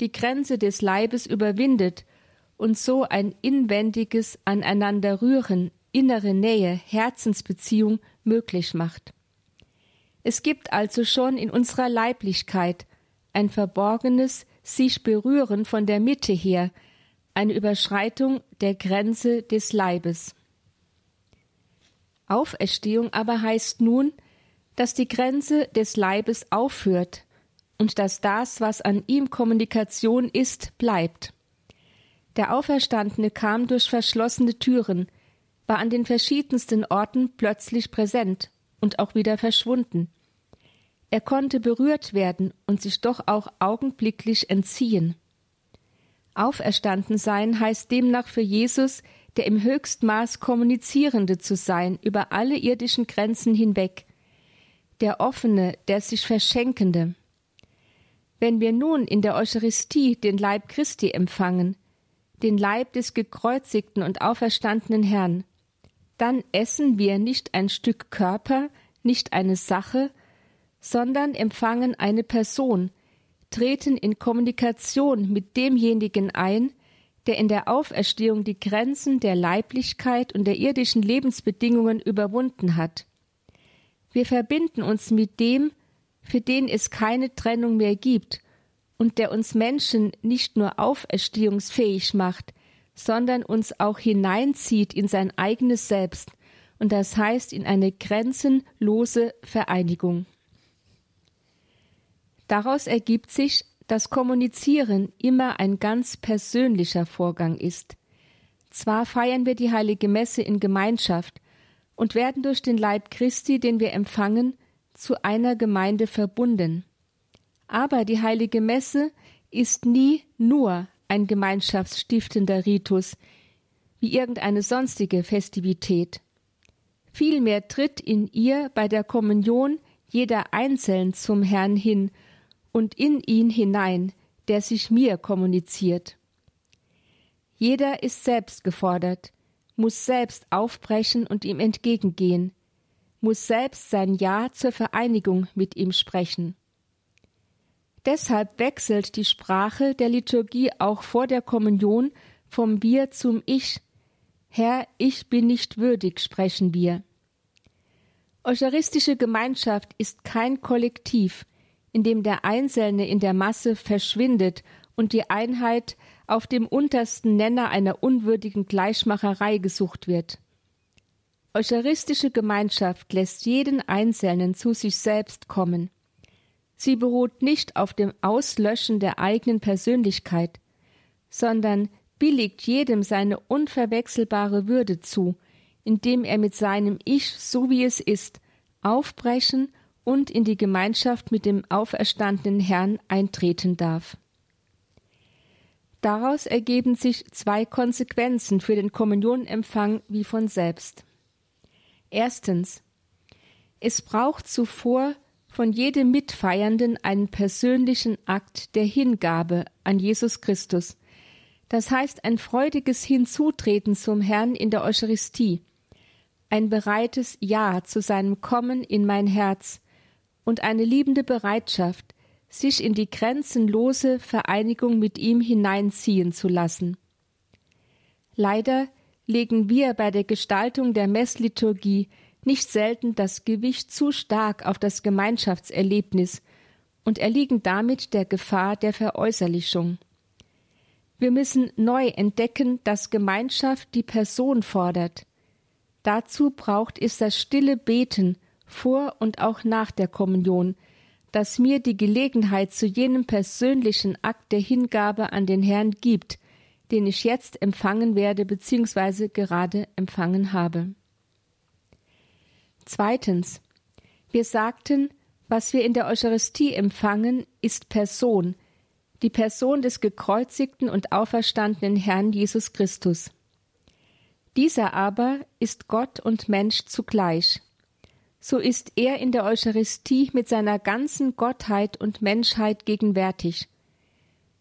die Grenze des Leibes überwindet und so ein inwendiges Aneinanderrühren, innere Nähe, Herzensbeziehung möglich macht. Es gibt also schon in unserer Leiblichkeit ein verborgenes sich berühren von der Mitte her, eine Überschreitung der Grenze des Leibes. Auferstehung aber heißt nun, dass die Grenze des Leibes aufhört und dass das, was an ihm Kommunikation ist, bleibt. Der Auferstandene kam durch verschlossene Türen, war an den verschiedensten Orten plötzlich präsent und auch wieder verschwunden. Er konnte berührt werden und sich doch auch augenblicklich entziehen. Auferstanden sein heißt demnach für Jesus, der im Höchstmaß Kommunizierende zu sein, über alle irdischen Grenzen hinweg, der Offene, der sich Verschenkende. Wenn wir nun in der Eucharistie den Leib Christi empfangen, den Leib des gekreuzigten und auferstandenen Herrn, dann essen wir nicht ein Stück Körper, nicht eine Sache, sondern empfangen eine Person, treten in Kommunikation mit demjenigen ein, der in der Auferstehung die Grenzen der Leiblichkeit und der irdischen Lebensbedingungen überwunden hat. Wir verbinden uns mit dem, für den es keine Trennung mehr gibt und der uns Menschen nicht nur auferstehungsfähig macht, sondern uns auch hineinzieht in sein eigenes Selbst, und das heißt in eine grenzenlose Vereinigung. Daraus ergibt sich, dass Kommunizieren immer ein ganz persönlicher Vorgang ist. Zwar feiern wir die heilige Messe in Gemeinschaft und werden durch den Leib Christi, den wir empfangen, zu einer Gemeinde verbunden. Aber die heilige Messe ist nie nur ein gemeinschaftsstiftender Ritus, wie irgendeine sonstige Festivität. Vielmehr tritt in ihr bei der Kommunion jeder einzeln zum Herrn hin und in ihn hinein, der sich mir kommuniziert. Jeder ist selbst gefordert, muss selbst aufbrechen und ihm entgegengehen, muss selbst sein Ja zur Vereinigung mit ihm sprechen. Deshalb wechselt die Sprache der Liturgie auch vor der Kommunion vom Wir zum Ich. Herr, ich bin nicht würdig, sprechen wir. Eucharistische Gemeinschaft ist kein Kollektiv, in dem der Einzelne in der Masse verschwindet und die Einheit auf dem untersten Nenner einer unwürdigen Gleichmacherei gesucht wird. Eucharistische Gemeinschaft lässt jeden Einzelnen zu sich selbst kommen. Sie beruht nicht auf dem Auslöschen der eigenen Persönlichkeit, sondern billigt jedem seine unverwechselbare Würde zu, indem er mit seinem Ich, so wie es ist, aufbrechen und in die Gemeinschaft mit dem auferstandenen Herrn eintreten darf. Daraus ergeben sich zwei Konsequenzen für den Kommunionempfang wie von selbst. Erstens. Es braucht zuvor von jedem Mitfeiernden einen persönlichen Akt der Hingabe an Jesus Christus, das heißt ein freudiges Hinzutreten zum Herrn in der Eucharistie, ein bereites Ja zu seinem Kommen in mein Herz, und eine liebende Bereitschaft, sich in die grenzenlose Vereinigung mit ihm hineinziehen zu lassen. Leider legen wir bei der Gestaltung der Messliturgie nicht selten das Gewicht zu stark auf das Gemeinschaftserlebnis und erliegen damit der Gefahr der Veräußerlichung. Wir müssen neu entdecken, dass Gemeinschaft die Person fordert. Dazu braucht es das stille Beten vor und auch nach der Kommunion, das mir die Gelegenheit zu jenem persönlichen Akt der Hingabe an den Herrn gibt, den ich jetzt empfangen werde bzw. gerade empfangen habe. Zweitens. Wir sagten, was wir in der Eucharistie empfangen, ist Person, die Person des gekreuzigten und auferstandenen Herrn Jesus Christus. Dieser aber ist Gott und Mensch zugleich so ist er in der Eucharistie mit seiner ganzen Gottheit und Menschheit gegenwärtig.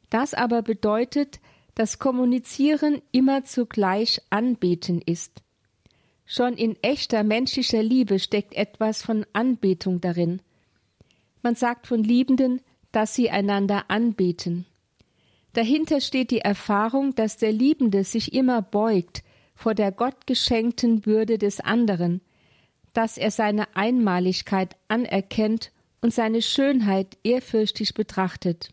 Das aber bedeutet, dass Kommunizieren immer zugleich Anbeten ist. Schon in echter menschlicher Liebe steckt etwas von Anbetung darin. Man sagt von Liebenden, dass sie einander anbeten. Dahinter steht die Erfahrung, dass der Liebende sich immer beugt vor der gottgeschenkten Würde des anderen, dass er seine Einmaligkeit anerkennt und seine Schönheit ehrfürchtig betrachtet.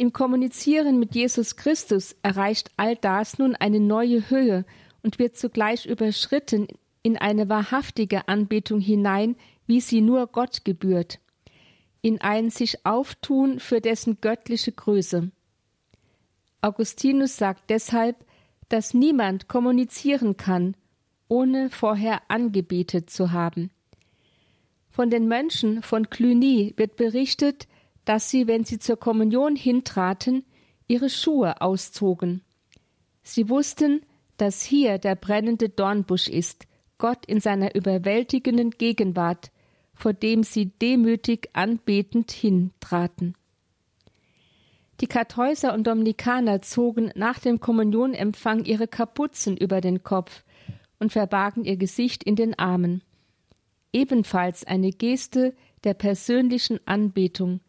Im Kommunizieren mit Jesus Christus erreicht all das nun eine neue Höhe und wird zugleich überschritten in eine wahrhaftige Anbetung hinein, wie sie nur Gott gebührt, in ein sich auftun für dessen göttliche Größe. Augustinus sagt deshalb, dass niemand kommunizieren kann, ohne vorher angebetet zu haben. Von den Mönchen von Cluny wird berichtet, dass sie, wenn sie zur Kommunion hintraten, ihre Schuhe auszogen. Sie wussten, dass hier der brennende Dornbusch ist, Gott in seiner überwältigenden Gegenwart, vor dem sie demütig anbetend hintraten. Die Kartäuser und Dominikaner zogen nach dem Kommunionempfang ihre Kapuzen über den Kopf und verbargen ihr Gesicht in den Armen. Ebenfalls eine Geste der persönlichen Anbetung,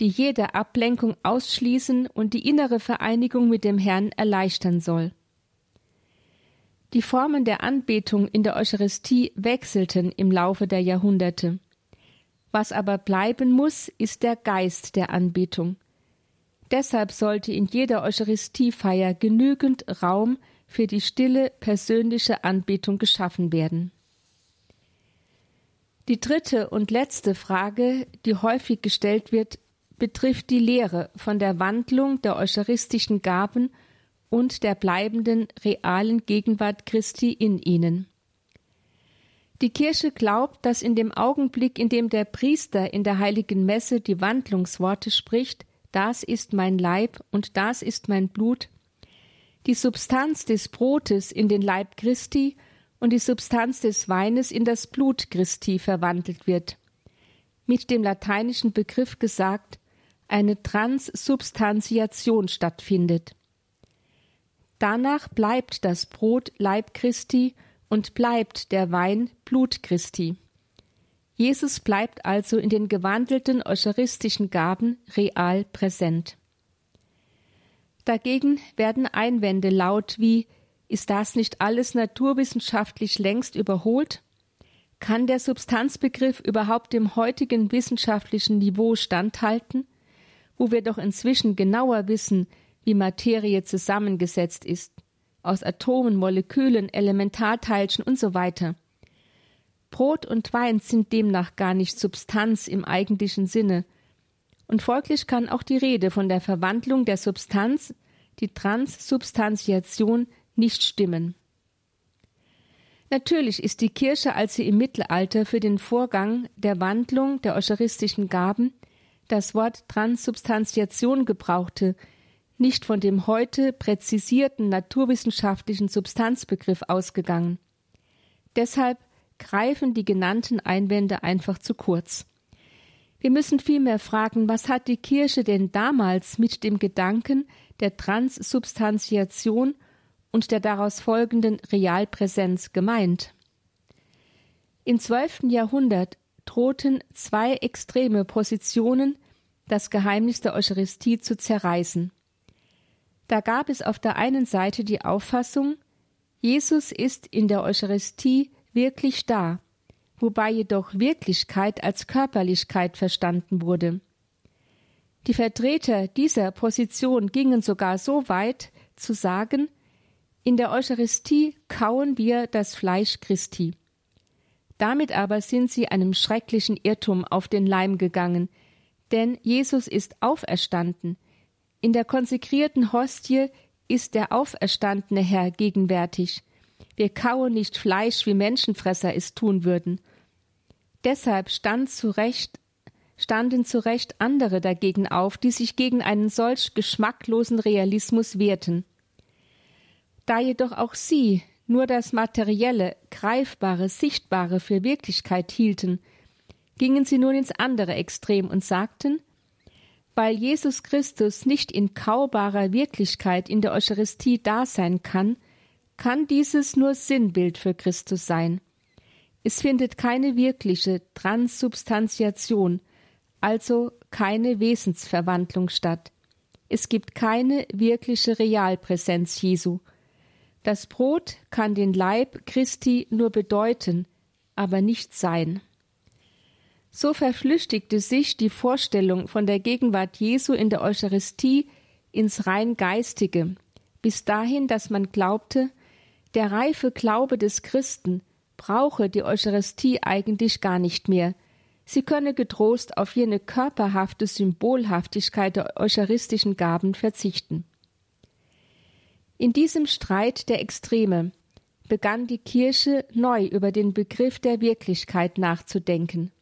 die jede Ablenkung ausschließen und die innere Vereinigung mit dem Herrn erleichtern soll. Die Formen der Anbetung in der Eucharistie wechselten im Laufe der Jahrhunderte. Was aber bleiben muss, ist der Geist der Anbetung. Deshalb sollte in jeder Eucharistiefeier genügend Raum für die stille persönliche Anbetung geschaffen werden. Die dritte und letzte Frage, die häufig gestellt wird, betrifft die Lehre von der Wandlung der eucharistischen Gaben und der bleibenden realen Gegenwart Christi in ihnen. Die Kirche glaubt, dass in dem Augenblick, in dem der Priester in der heiligen Messe die Wandlungsworte spricht, das ist mein Leib und das ist mein Blut, die Substanz des Brotes in den Leib Christi und die Substanz des Weines in das Blut Christi verwandelt wird. Mit dem lateinischen Begriff gesagt, eine Transsubstantiation stattfindet. Danach bleibt das Brot Leib Christi und bleibt der Wein Blut Christi. Jesus bleibt also in den gewandelten eucharistischen Gaben real präsent. Dagegen werden Einwände laut wie ist das nicht alles naturwissenschaftlich längst überholt? Kann der Substanzbegriff überhaupt dem heutigen wissenschaftlichen Niveau standhalten, wo wir doch inzwischen genauer wissen, wie Materie zusammengesetzt ist, aus Atomen, Molekülen, Elementarteilchen und so weiter. Brot und Wein sind demnach gar nicht Substanz im eigentlichen Sinne, und folglich kann auch die Rede von der Verwandlung der Substanz, die Transsubstantiation, nicht stimmen. Natürlich ist die Kirche, als sie im Mittelalter für den Vorgang der Wandlung der eucharistischen Gaben das Wort Transsubstantiation gebrauchte, nicht von dem heute präzisierten naturwissenschaftlichen Substanzbegriff ausgegangen. Deshalb greifen die genannten Einwände einfach zu kurz. Wir müssen vielmehr fragen, was hat die Kirche denn damals mit dem Gedanken der Transsubstantiation und der daraus folgenden Realpräsenz gemeint? Im zwölften Jahrhundert drohten zwei extreme Positionen, das Geheimnis der Eucharistie zu zerreißen. Da gab es auf der einen Seite die Auffassung, Jesus ist in der Eucharistie wirklich da, wobei jedoch Wirklichkeit als Körperlichkeit verstanden wurde. Die Vertreter dieser Position gingen sogar so weit zu sagen, in der Eucharistie kauen wir das Fleisch Christi. Damit aber sind sie einem schrecklichen Irrtum auf den Leim gegangen, denn Jesus ist auferstanden, in der konsekrierten Hostie ist der auferstandene Herr gegenwärtig. Wir kauen nicht Fleisch, wie Menschenfresser es tun würden. Deshalb stand zu Recht, standen zu Recht andere dagegen auf, die sich gegen einen solch geschmacklosen Realismus wehrten. Da jedoch auch sie nur das Materielle, Greifbare, Sichtbare für Wirklichkeit hielten, gingen sie nun ins andere Extrem und sagten, weil Jesus Christus nicht in kaubarer Wirklichkeit in der Eucharistie da sein kann, kann dieses nur Sinnbild für Christus sein. Es findet keine wirkliche Transsubstantiation, also keine Wesensverwandlung statt. Es gibt keine wirkliche Realpräsenz Jesu. Das Brot kann den Leib Christi nur bedeuten, aber nicht sein. So verflüchtigte sich die Vorstellung von der Gegenwart Jesu in der Eucharistie ins rein Geistige, bis dahin, dass man glaubte, der reife Glaube des Christen brauche die Eucharistie eigentlich gar nicht mehr, sie könne getrost auf jene körperhafte Symbolhaftigkeit der eucharistischen Gaben verzichten. In diesem Streit der Extreme begann die Kirche neu über den Begriff der Wirklichkeit nachzudenken.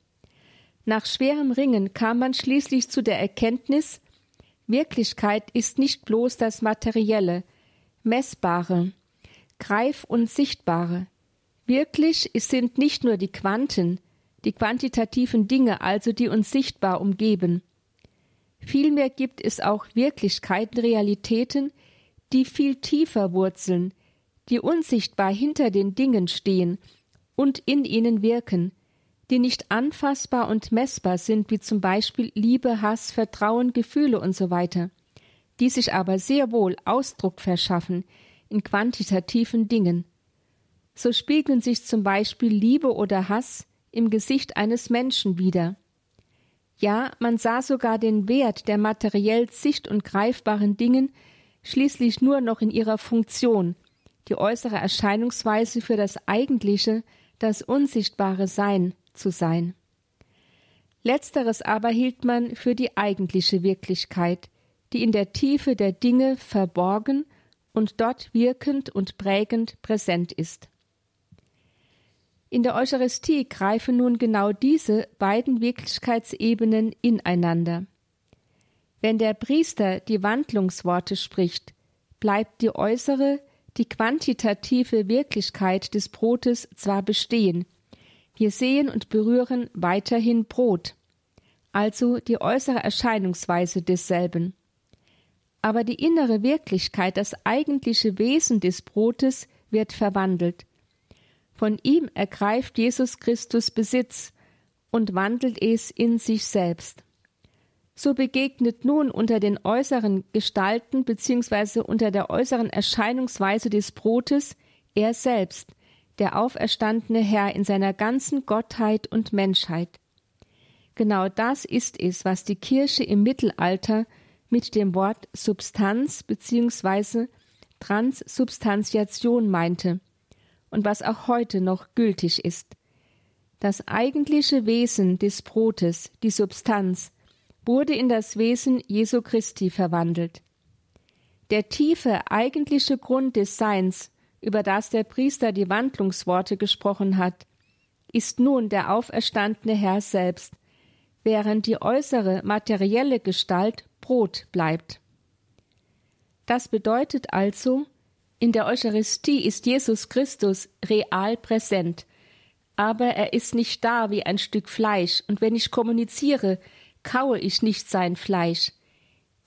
Nach schwerem Ringen kam man schließlich zu der Erkenntnis, Wirklichkeit ist nicht bloß das Materielle, Messbare, Greif- und Sichtbare. Wirklich sind nicht nur die Quanten, die quantitativen Dinge also, die uns sichtbar umgeben. Vielmehr gibt es auch Wirklichkeiten, Realitäten, die viel tiefer wurzeln, die unsichtbar hinter den Dingen stehen und in ihnen wirken, die nicht anfassbar und messbar sind, wie zum Beispiel Liebe, Hass, Vertrauen, Gefühle und so die sich aber sehr wohl Ausdruck verschaffen in quantitativen Dingen. So spiegeln sich zum Beispiel Liebe oder Hass im Gesicht eines Menschen wider. Ja, man sah sogar den Wert der materiell sicht- und greifbaren Dingen schließlich nur noch in ihrer Funktion, die äußere Erscheinungsweise für das eigentliche, das unsichtbare Sein zu sein. Letzteres aber hielt man für die eigentliche Wirklichkeit, die in der Tiefe der Dinge verborgen und dort wirkend und prägend präsent ist. In der Eucharistie greifen nun genau diese beiden Wirklichkeitsebenen ineinander. Wenn der Priester die Wandlungsworte spricht, bleibt die äußere, die quantitative Wirklichkeit des Brotes zwar bestehen, wir sehen und berühren weiterhin Brot, also die äußere Erscheinungsweise desselben. Aber die innere Wirklichkeit, das eigentliche Wesen des Brotes wird verwandelt, von ihm ergreift Jesus Christus Besitz und wandelt es in sich selbst. So begegnet nun unter den äußeren Gestalten bzw. unter der äußeren Erscheinungsweise des Brotes er selbst, der auferstandene Herr in seiner ganzen Gottheit und Menschheit. Genau das ist es, was die Kirche im Mittelalter mit dem Wort Substanz bzw. Transsubstantiation meinte und was auch heute noch gültig ist. Das eigentliche Wesen des Brotes, die Substanz, wurde in das Wesen Jesu Christi verwandelt. Der tiefe eigentliche Grund des Seins, über das der Priester die Wandlungsworte gesprochen hat, ist nun der auferstandene Herr selbst, während die äußere materielle Gestalt Brot bleibt. Das bedeutet also, in der Eucharistie ist Jesus Christus real präsent, aber er ist nicht da wie ein Stück Fleisch, und wenn ich kommuniziere, kaue ich nicht sein Fleisch.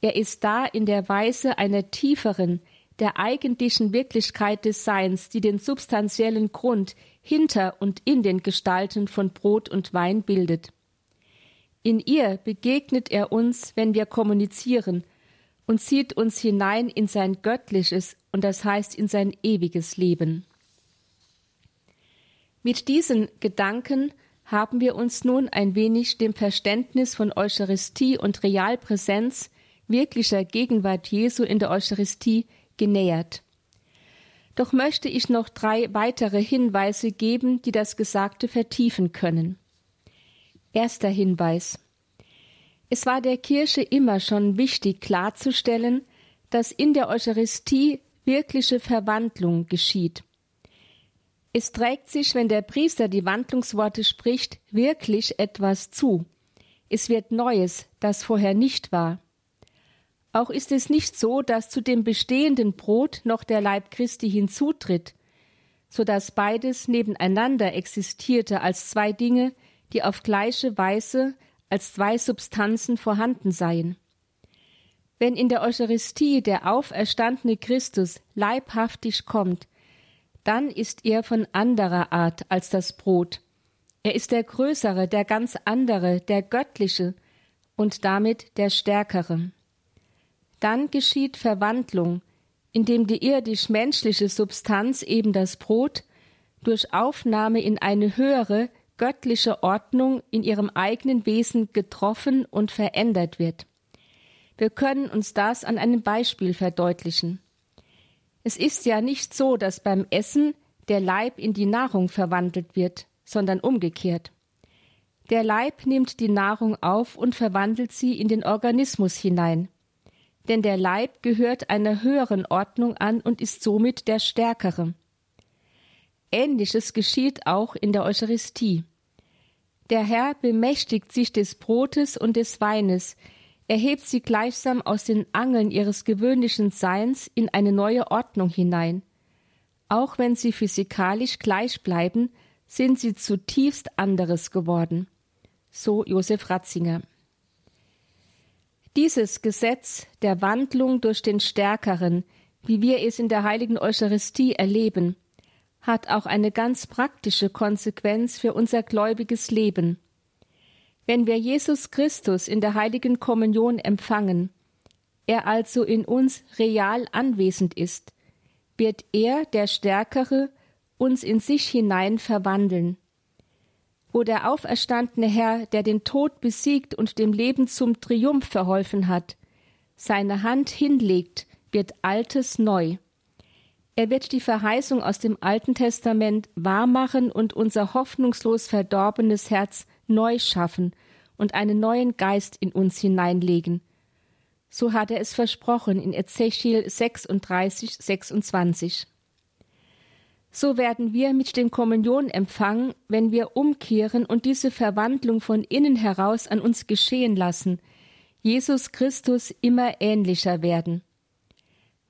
Er ist da in der Weise einer tieferen, der eigentlichen Wirklichkeit des Seins, die den substanziellen Grund hinter und in den Gestalten von Brot und Wein bildet. In ihr begegnet er uns, wenn wir kommunizieren, und zieht uns hinein in sein göttliches und das heißt in sein ewiges Leben. Mit diesen Gedanken haben wir uns nun ein wenig dem Verständnis von Eucharistie und Realpräsenz wirklicher Gegenwart Jesu in der Eucharistie genähert. Doch möchte ich noch drei weitere Hinweise geben, die das Gesagte vertiefen können. Erster Hinweis. Es war der Kirche immer schon wichtig klarzustellen, dass in der Eucharistie wirkliche Verwandlung geschieht. Es trägt sich, wenn der Priester die Wandlungsworte spricht, wirklich etwas zu. Es wird Neues, das vorher nicht war. Auch ist es nicht so, dass zu dem bestehenden Brot noch der Leib Christi hinzutritt, so dass beides nebeneinander existierte als zwei Dinge, die auf gleiche Weise als zwei Substanzen vorhanden seien. Wenn in der Eucharistie der auferstandene Christus leibhaftig kommt, dann ist er von anderer Art als das Brot. Er ist der Größere, der ganz andere, der Göttliche und damit der Stärkere. Dann geschieht Verwandlung, indem die irdisch-menschliche Substanz, eben das Brot, durch Aufnahme in eine höhere, göttliche Ordnung in ihrem eigenen Wesen getroffen und verändert wird. Wir können uns das an einem Beispiel verdeutlichen. Es ist ja nicht so, dass beim Essen der Leib in die Nahrung verwandelt wird, sondern umgekehrt. Der Leib nimmt die Nahrung auf und verwandelt sie in den Organismus hinein. Denn der Leib gehört einer höheren Ordnung an und ist somit der stärkere. Ähnliches geschieht auch in der Eucharistie. Der Herr bemächtigt sich des Brotes und des Weines, er hebt sie gleichsam aus den Angeln ihres gewöhnlichen Seins in eine neue Ordnung hinein. Auch wenn sie physikalisch gleich bleiben, sind sie zutiefst anderes geworden. So Josef Ratzinger. Dieses Gesetz der Wandlung durch den Stärkeren, wie wir es in der heiligen Eucharistie erleben, hat auch eine ganz praktische Konsequenz für unser gläubiges Leben. Wenn wir Jesus Christus in der heiligen Kommunion empfangen, er also in uns real anwesend ist, wird er, der Stärkere, uns in sich hinein verwandeln. Wo der auferstandene Herr, der den Tod besiegt und dem Leben zum Triumph verholfen hat, seine Hand hinlegt, wird Altes neu. Er wird die Verheißung aus dem Alten Testament wahrmachen und unser hoffnungslos verdorbenes Herz neu schaffen und einen neuen Geist in uns hineinlegen. So hat er es versprochen in Ezechiel 36, 26. So werden wir mit dem Kommunionempfang, wenn wir umkehren und diese Verwandlung von innen heraus an uns geschehen lassen, Jesus Christus immer ähnlicher werden.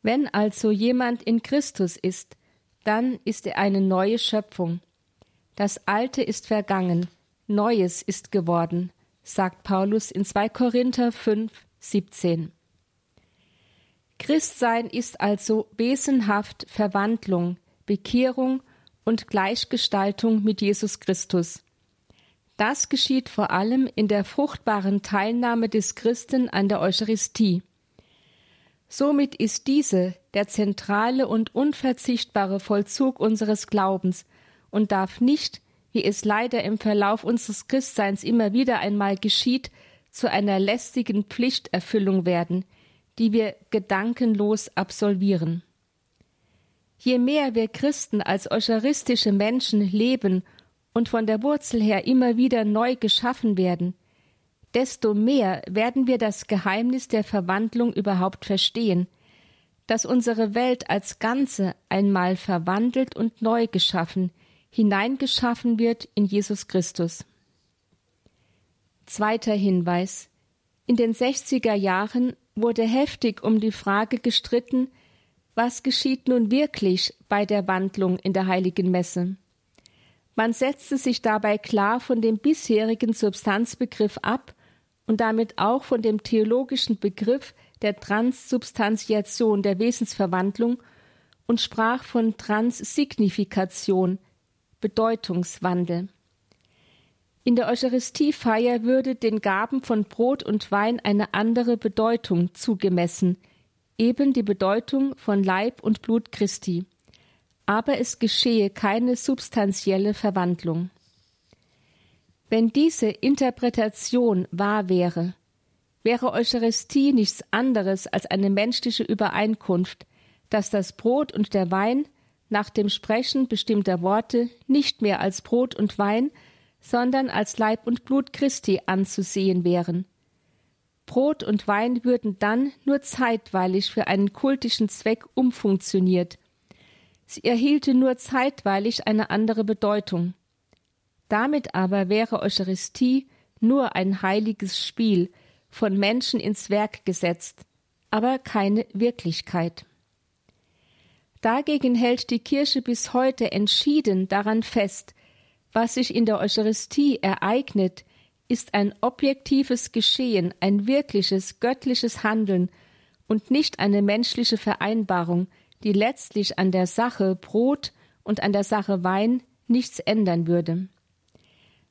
Wenn also jemand in Christus ist, dann ist er eine neue Schöpfung. Das Alte ist vergangen, Neues ist geworden, sagt Paulus in 2 Korinther 5, 17. Christsein ist also wesenhaft Verwandlung, Bekehrung und Gleichgestaltung mit Jesus Christus. Das geschieht vor allem in der fruchtbaren Teilnahme des Christen an der Eucharistie. Somit ist diese der zentrale und unverzichtbare Vollzug unseres Glaubens und darf nicht wie es leider im Verlauf unseres Christseins immer wieder einmal geschieht, zu einer lästigen Pflichterfüllung werden, die wir gedankenlos absolvieren. Je mehr wir Christen als eucharistische Menschen leben und von der Wurzel her immer wieder neu geschaffen werden, desto mehr werden wir das Geheimnis der Verwandlung überhaupt verstehen, dass unsere Welt als Ganze einmal verwandelt und neu geschaffen, hineingeschaffen wird in Jesus Christus. Zweiter Hinweis. In den 60er Jahren wurde heftig um die Frage gestritten, was geschieht nun wirklich bei der Wandlung in der heiligen Messe. Man setzte sich dabei klar von dem bisherigen Substanzbegriff ab und damit auch von dem theologischen Begriff der Transsubstantiation der Wesensverwandlung und sprach von Transsignifikation, Bedeutungswandel. In der Eucharistiefeier würde den Gaben von Brot und Wein eine andere Bedeutung zugemessen, eben die Bedeutung von Leib und Blut Christi. Aber es geschehe keine substanzielle Verwandlung. Wenn diese Interpretation wahr wäre, wäre Eucharistie nichts anderes als eine menschliche Übereinkunft, dass das Brot und der Wein nach dem Sprechen bestimmter Worte nicht mehr als Brot und Wein, sondern als Leib und Blut Christi anzusehen wären. Brot und Wein würden dann nur zeitweilig für einen kultischen Zweck umfunktioniert. Sie erhielten nur zeitweilig eine andere Bedeutung. Damit aber wäre Eucharistie nur ein heiliges Spiel, von Menschen ins Werk gesetzt, aber keine Wirklichkeit. Dagegen hält die Kirche bis heute entschieden daran fest, was sich in der Eucharistie ereignet, ist ein objektives Geschehen, ein wirkliches göttliches Handeln und nicht eine menschliche Vereinbarung, die letztlich an der Sache Brot und an der Sache Wein nichts ändern würde.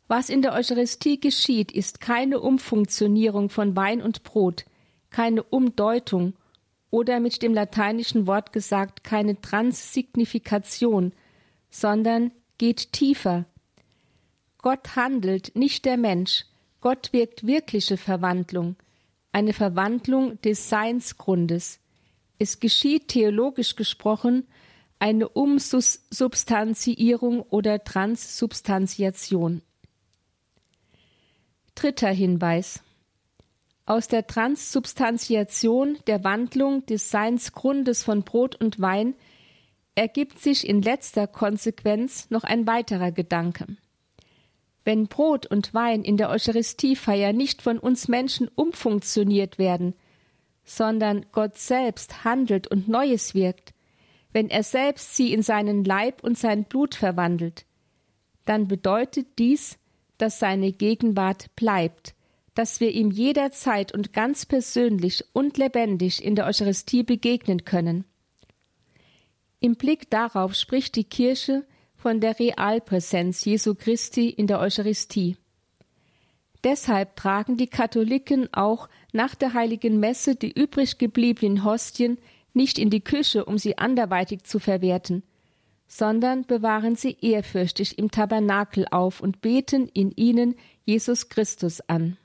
Was in der Eucharistie geschieht, ist keine Umfunktionierung von Wein und Brot, keine Umdeutung oder mit dem lateinischen Wort gesagt keine Transsignifikation, sondern geht tiefer. Gott handelt, nicht der Mensch. Gott wirkt wirkliche Verwandlung, eine Verwandlung des Seinsgrundes. Es geschieht theologisch gesprochen eine Umsubstanziierung oder Transsubstantiation. Dritter Hinweis. Aus der Transsubstantiation, der Wandlung des Seinsgrundes von Brot und Wein ergibt sich in letzter Konsequenz noch ein weiterer Gedanke. Wenn Brot und Wein in der Eucharistiefeier nicht von uns Menschen umfunktioniert werden, sondern Gott selbst handelt und Neues wirkt, wenn er selbst sie in seinen Leib und sein Blut verwandelt, dann bedeutet dies, dass seine Gegenwart bleibt, dass wir ihm jederzeit und ganz persönlich und lebendig in der Eucharistie begegnen können. Im Blick darauf spricht die Kirche von der Realpräsenz Jesu Christi in der Eucharistie. Deshalb tragen die Katholiken auch nach der heiligen Messe die übrig gebliebenen Hostien nicht in die Küche, um sie anderweitig zu verwerten, sondern bewahren sie ehrfürchtig im Tabernakel auf und beten in ihnen Jesus Christus an.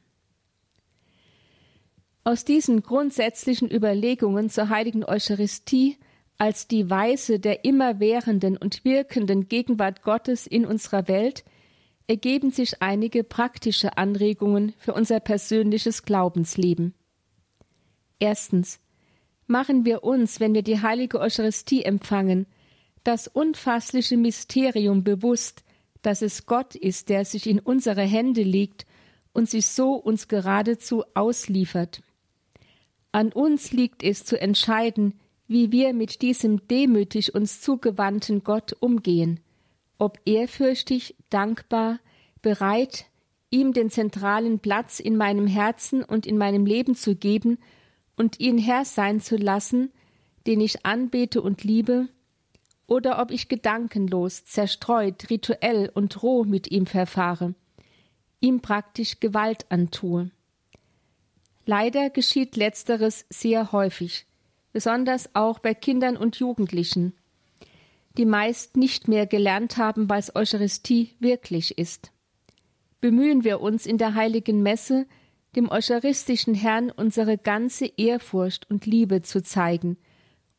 Aus diesen grundsätzlichen Überlegungen zur heiligen Eucharistie als die Weise der immerwährenden und wirkenden Gegenwart Gottes in unserer Welt ergeben sich einige praktische Anregungen für unser persönliches Glaubensleben. Erstens machen wir uns, wenn wir die heilige Eucharistie empfangen, das unfassliche Mysterium bewusst, dass es Gott ist, der sich in unsere Hände legt und sich so uns geradezu ausliefert. An uns liegt es zu entscheiden, wie wir mit diesem demütig uns zugewandten Gott umgehen, ob ehrfürchtig, dankbar, bereit, ihm den zentralen Platz in meinem Herzen und in meinem Leben zu geben und ihn Herr sein zu lassen, den ich anbete und liebe, oder ob ich gedankenlos, zerstreut, rituell und roh mit ihm verfahre, ihm praktisch Gewalt antue. Leider geschieht letzteres sehr häufig, besonders auch bei Kindern und Jugendlichen, die meist nicht mehr gelernt haben, was Eucharistie wirklich ist. Bemühen wir uns in der heiligen Messe, dem eucharistischen Herrn unsere ganze Ehrfurcht und Liebe zu zeigen –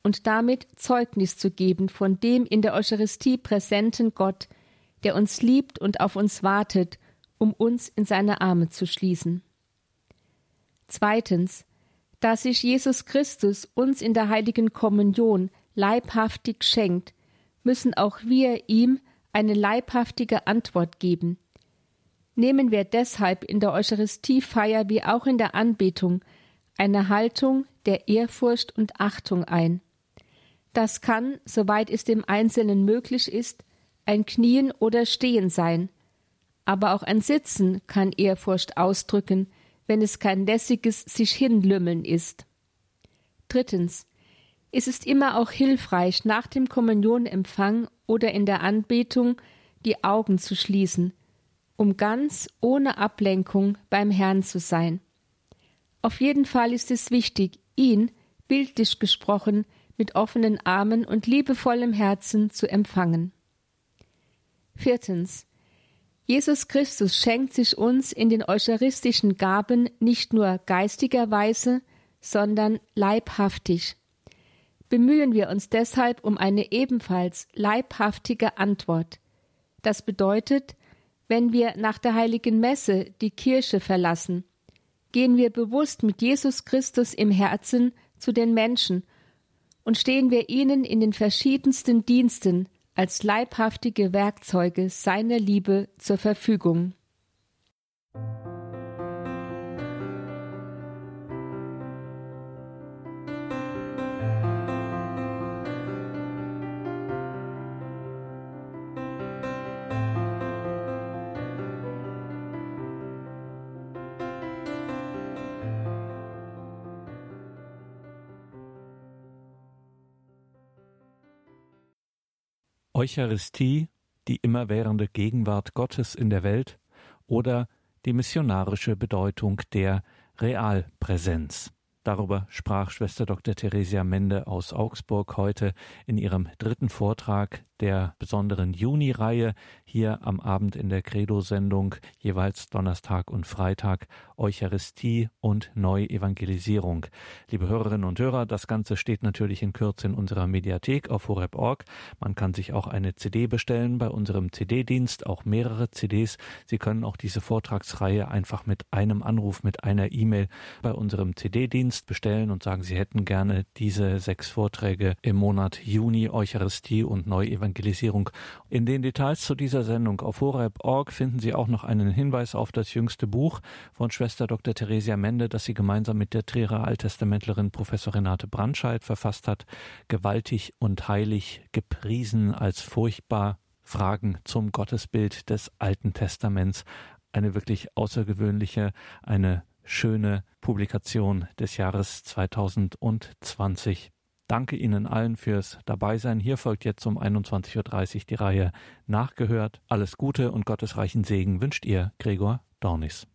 und damit Zeugnis zu geben von dem in der Eucharistie präsenten Gott, der uns liebt und auf uns wartet, um uns in seine Arme zu schließen. Zweitens, da sich Jesus Christus uns in der heiligen Kommunion leibhaftig schenkt, müssen auch wir ihm eine leibhaftige Antwort geben. Nehmen wir deshalb in der Eucharistiefeier wie auch in der Anbetung eine Haltung der Ehrfurcht und Achtung ein. Das kann, soweit es dem Einzelnen möglich ist, ein Knien oder Stehen sein. Aber auch ein Sitzen kann Ehrfurcht ausdrücken, wenn es kein lässiges sich hinlümmeln ist. Drittens. Es ist immer auch hilfreich, nach dem Kommunionempfang oder in der Anbetung die Augen zu schließen, um ganz ohne Ablenkung beim Herrn zu sein. Auf jeden Fall ist es wichtig, ihn, bildlich gesprochen, mit offenen Armen und liebevollem Herzen zu empfangen. Viertens. Jesus Christus schenkt sich uns in den eucharistischen Gaben nicht nur geistigerweise, sondern leibhaftig. Bemühen wir uns deshalb um eine ebenfalls leibhaftige Antwort. Das bedeutet, wenn wir nach der heiligen Messe die Kirche verlassen, gehen wir bewusst mit Jesus Christus im Herzen zu den Menschen und stehen wir ihnen in den verschiedensten Diensten als leibhaftige Werkzeuge seiner Liebe zur Verfügung. Eucharistie, die immerwährende Gegenwart Gottes in der Welt oder die missionarische Bedeutung der Realpräsenz. Darüber sprach Schwester Dr. Theresia Mende aus Augsburg heute in ihrem dritten Vortrag der besonderen Juni-Reihe hier am Abend in der Credo-Sendung, jeweils Donnerstag und Freitag, Eucharistie und Neuevangelisierung. Liebe Hörerinnen und Hörer, das Ganze steht natürlich in Kürze in unserer Mediathek auf horeb.org. Man kann sich auch eine CD bestellen bei unserem CD-Dienst, auch mehrere CDs. Sie können auch diese Vortragsreihe einfach mit einem Anruf, mit einer E-Mail bei unserem CD-Dienst Dienst bestellen und sagen, Sie hätten gerne diese sechs Vorträge im Monat Juni, Eucharistie und Neuevangelisierung. In den Details zu dieser Sendung auf horeb.org finden Sie auch noch einen Hinweis auf das jüngste Buch von Schwester Dr. Theresia Mende, das sie gemeinsam mit der Trierer Alttestamentlerin Professor Renate Brandscheid verfasst hat. Gewaltig und heilig, gepriesen als furchtbar. Fragen zum Gottesbild des Alten Testaments. Eine wirklich außergewöhnliche, eine schöne Publikation des Jahres 2020. Danke Ihnen allen fürs Dabeisein. Hier folgt jetzt um 21.30 Uhr die Reihe Nachgehört. Alles Gute und gottesreichen Segen wünscht ihr Gregor Dornis.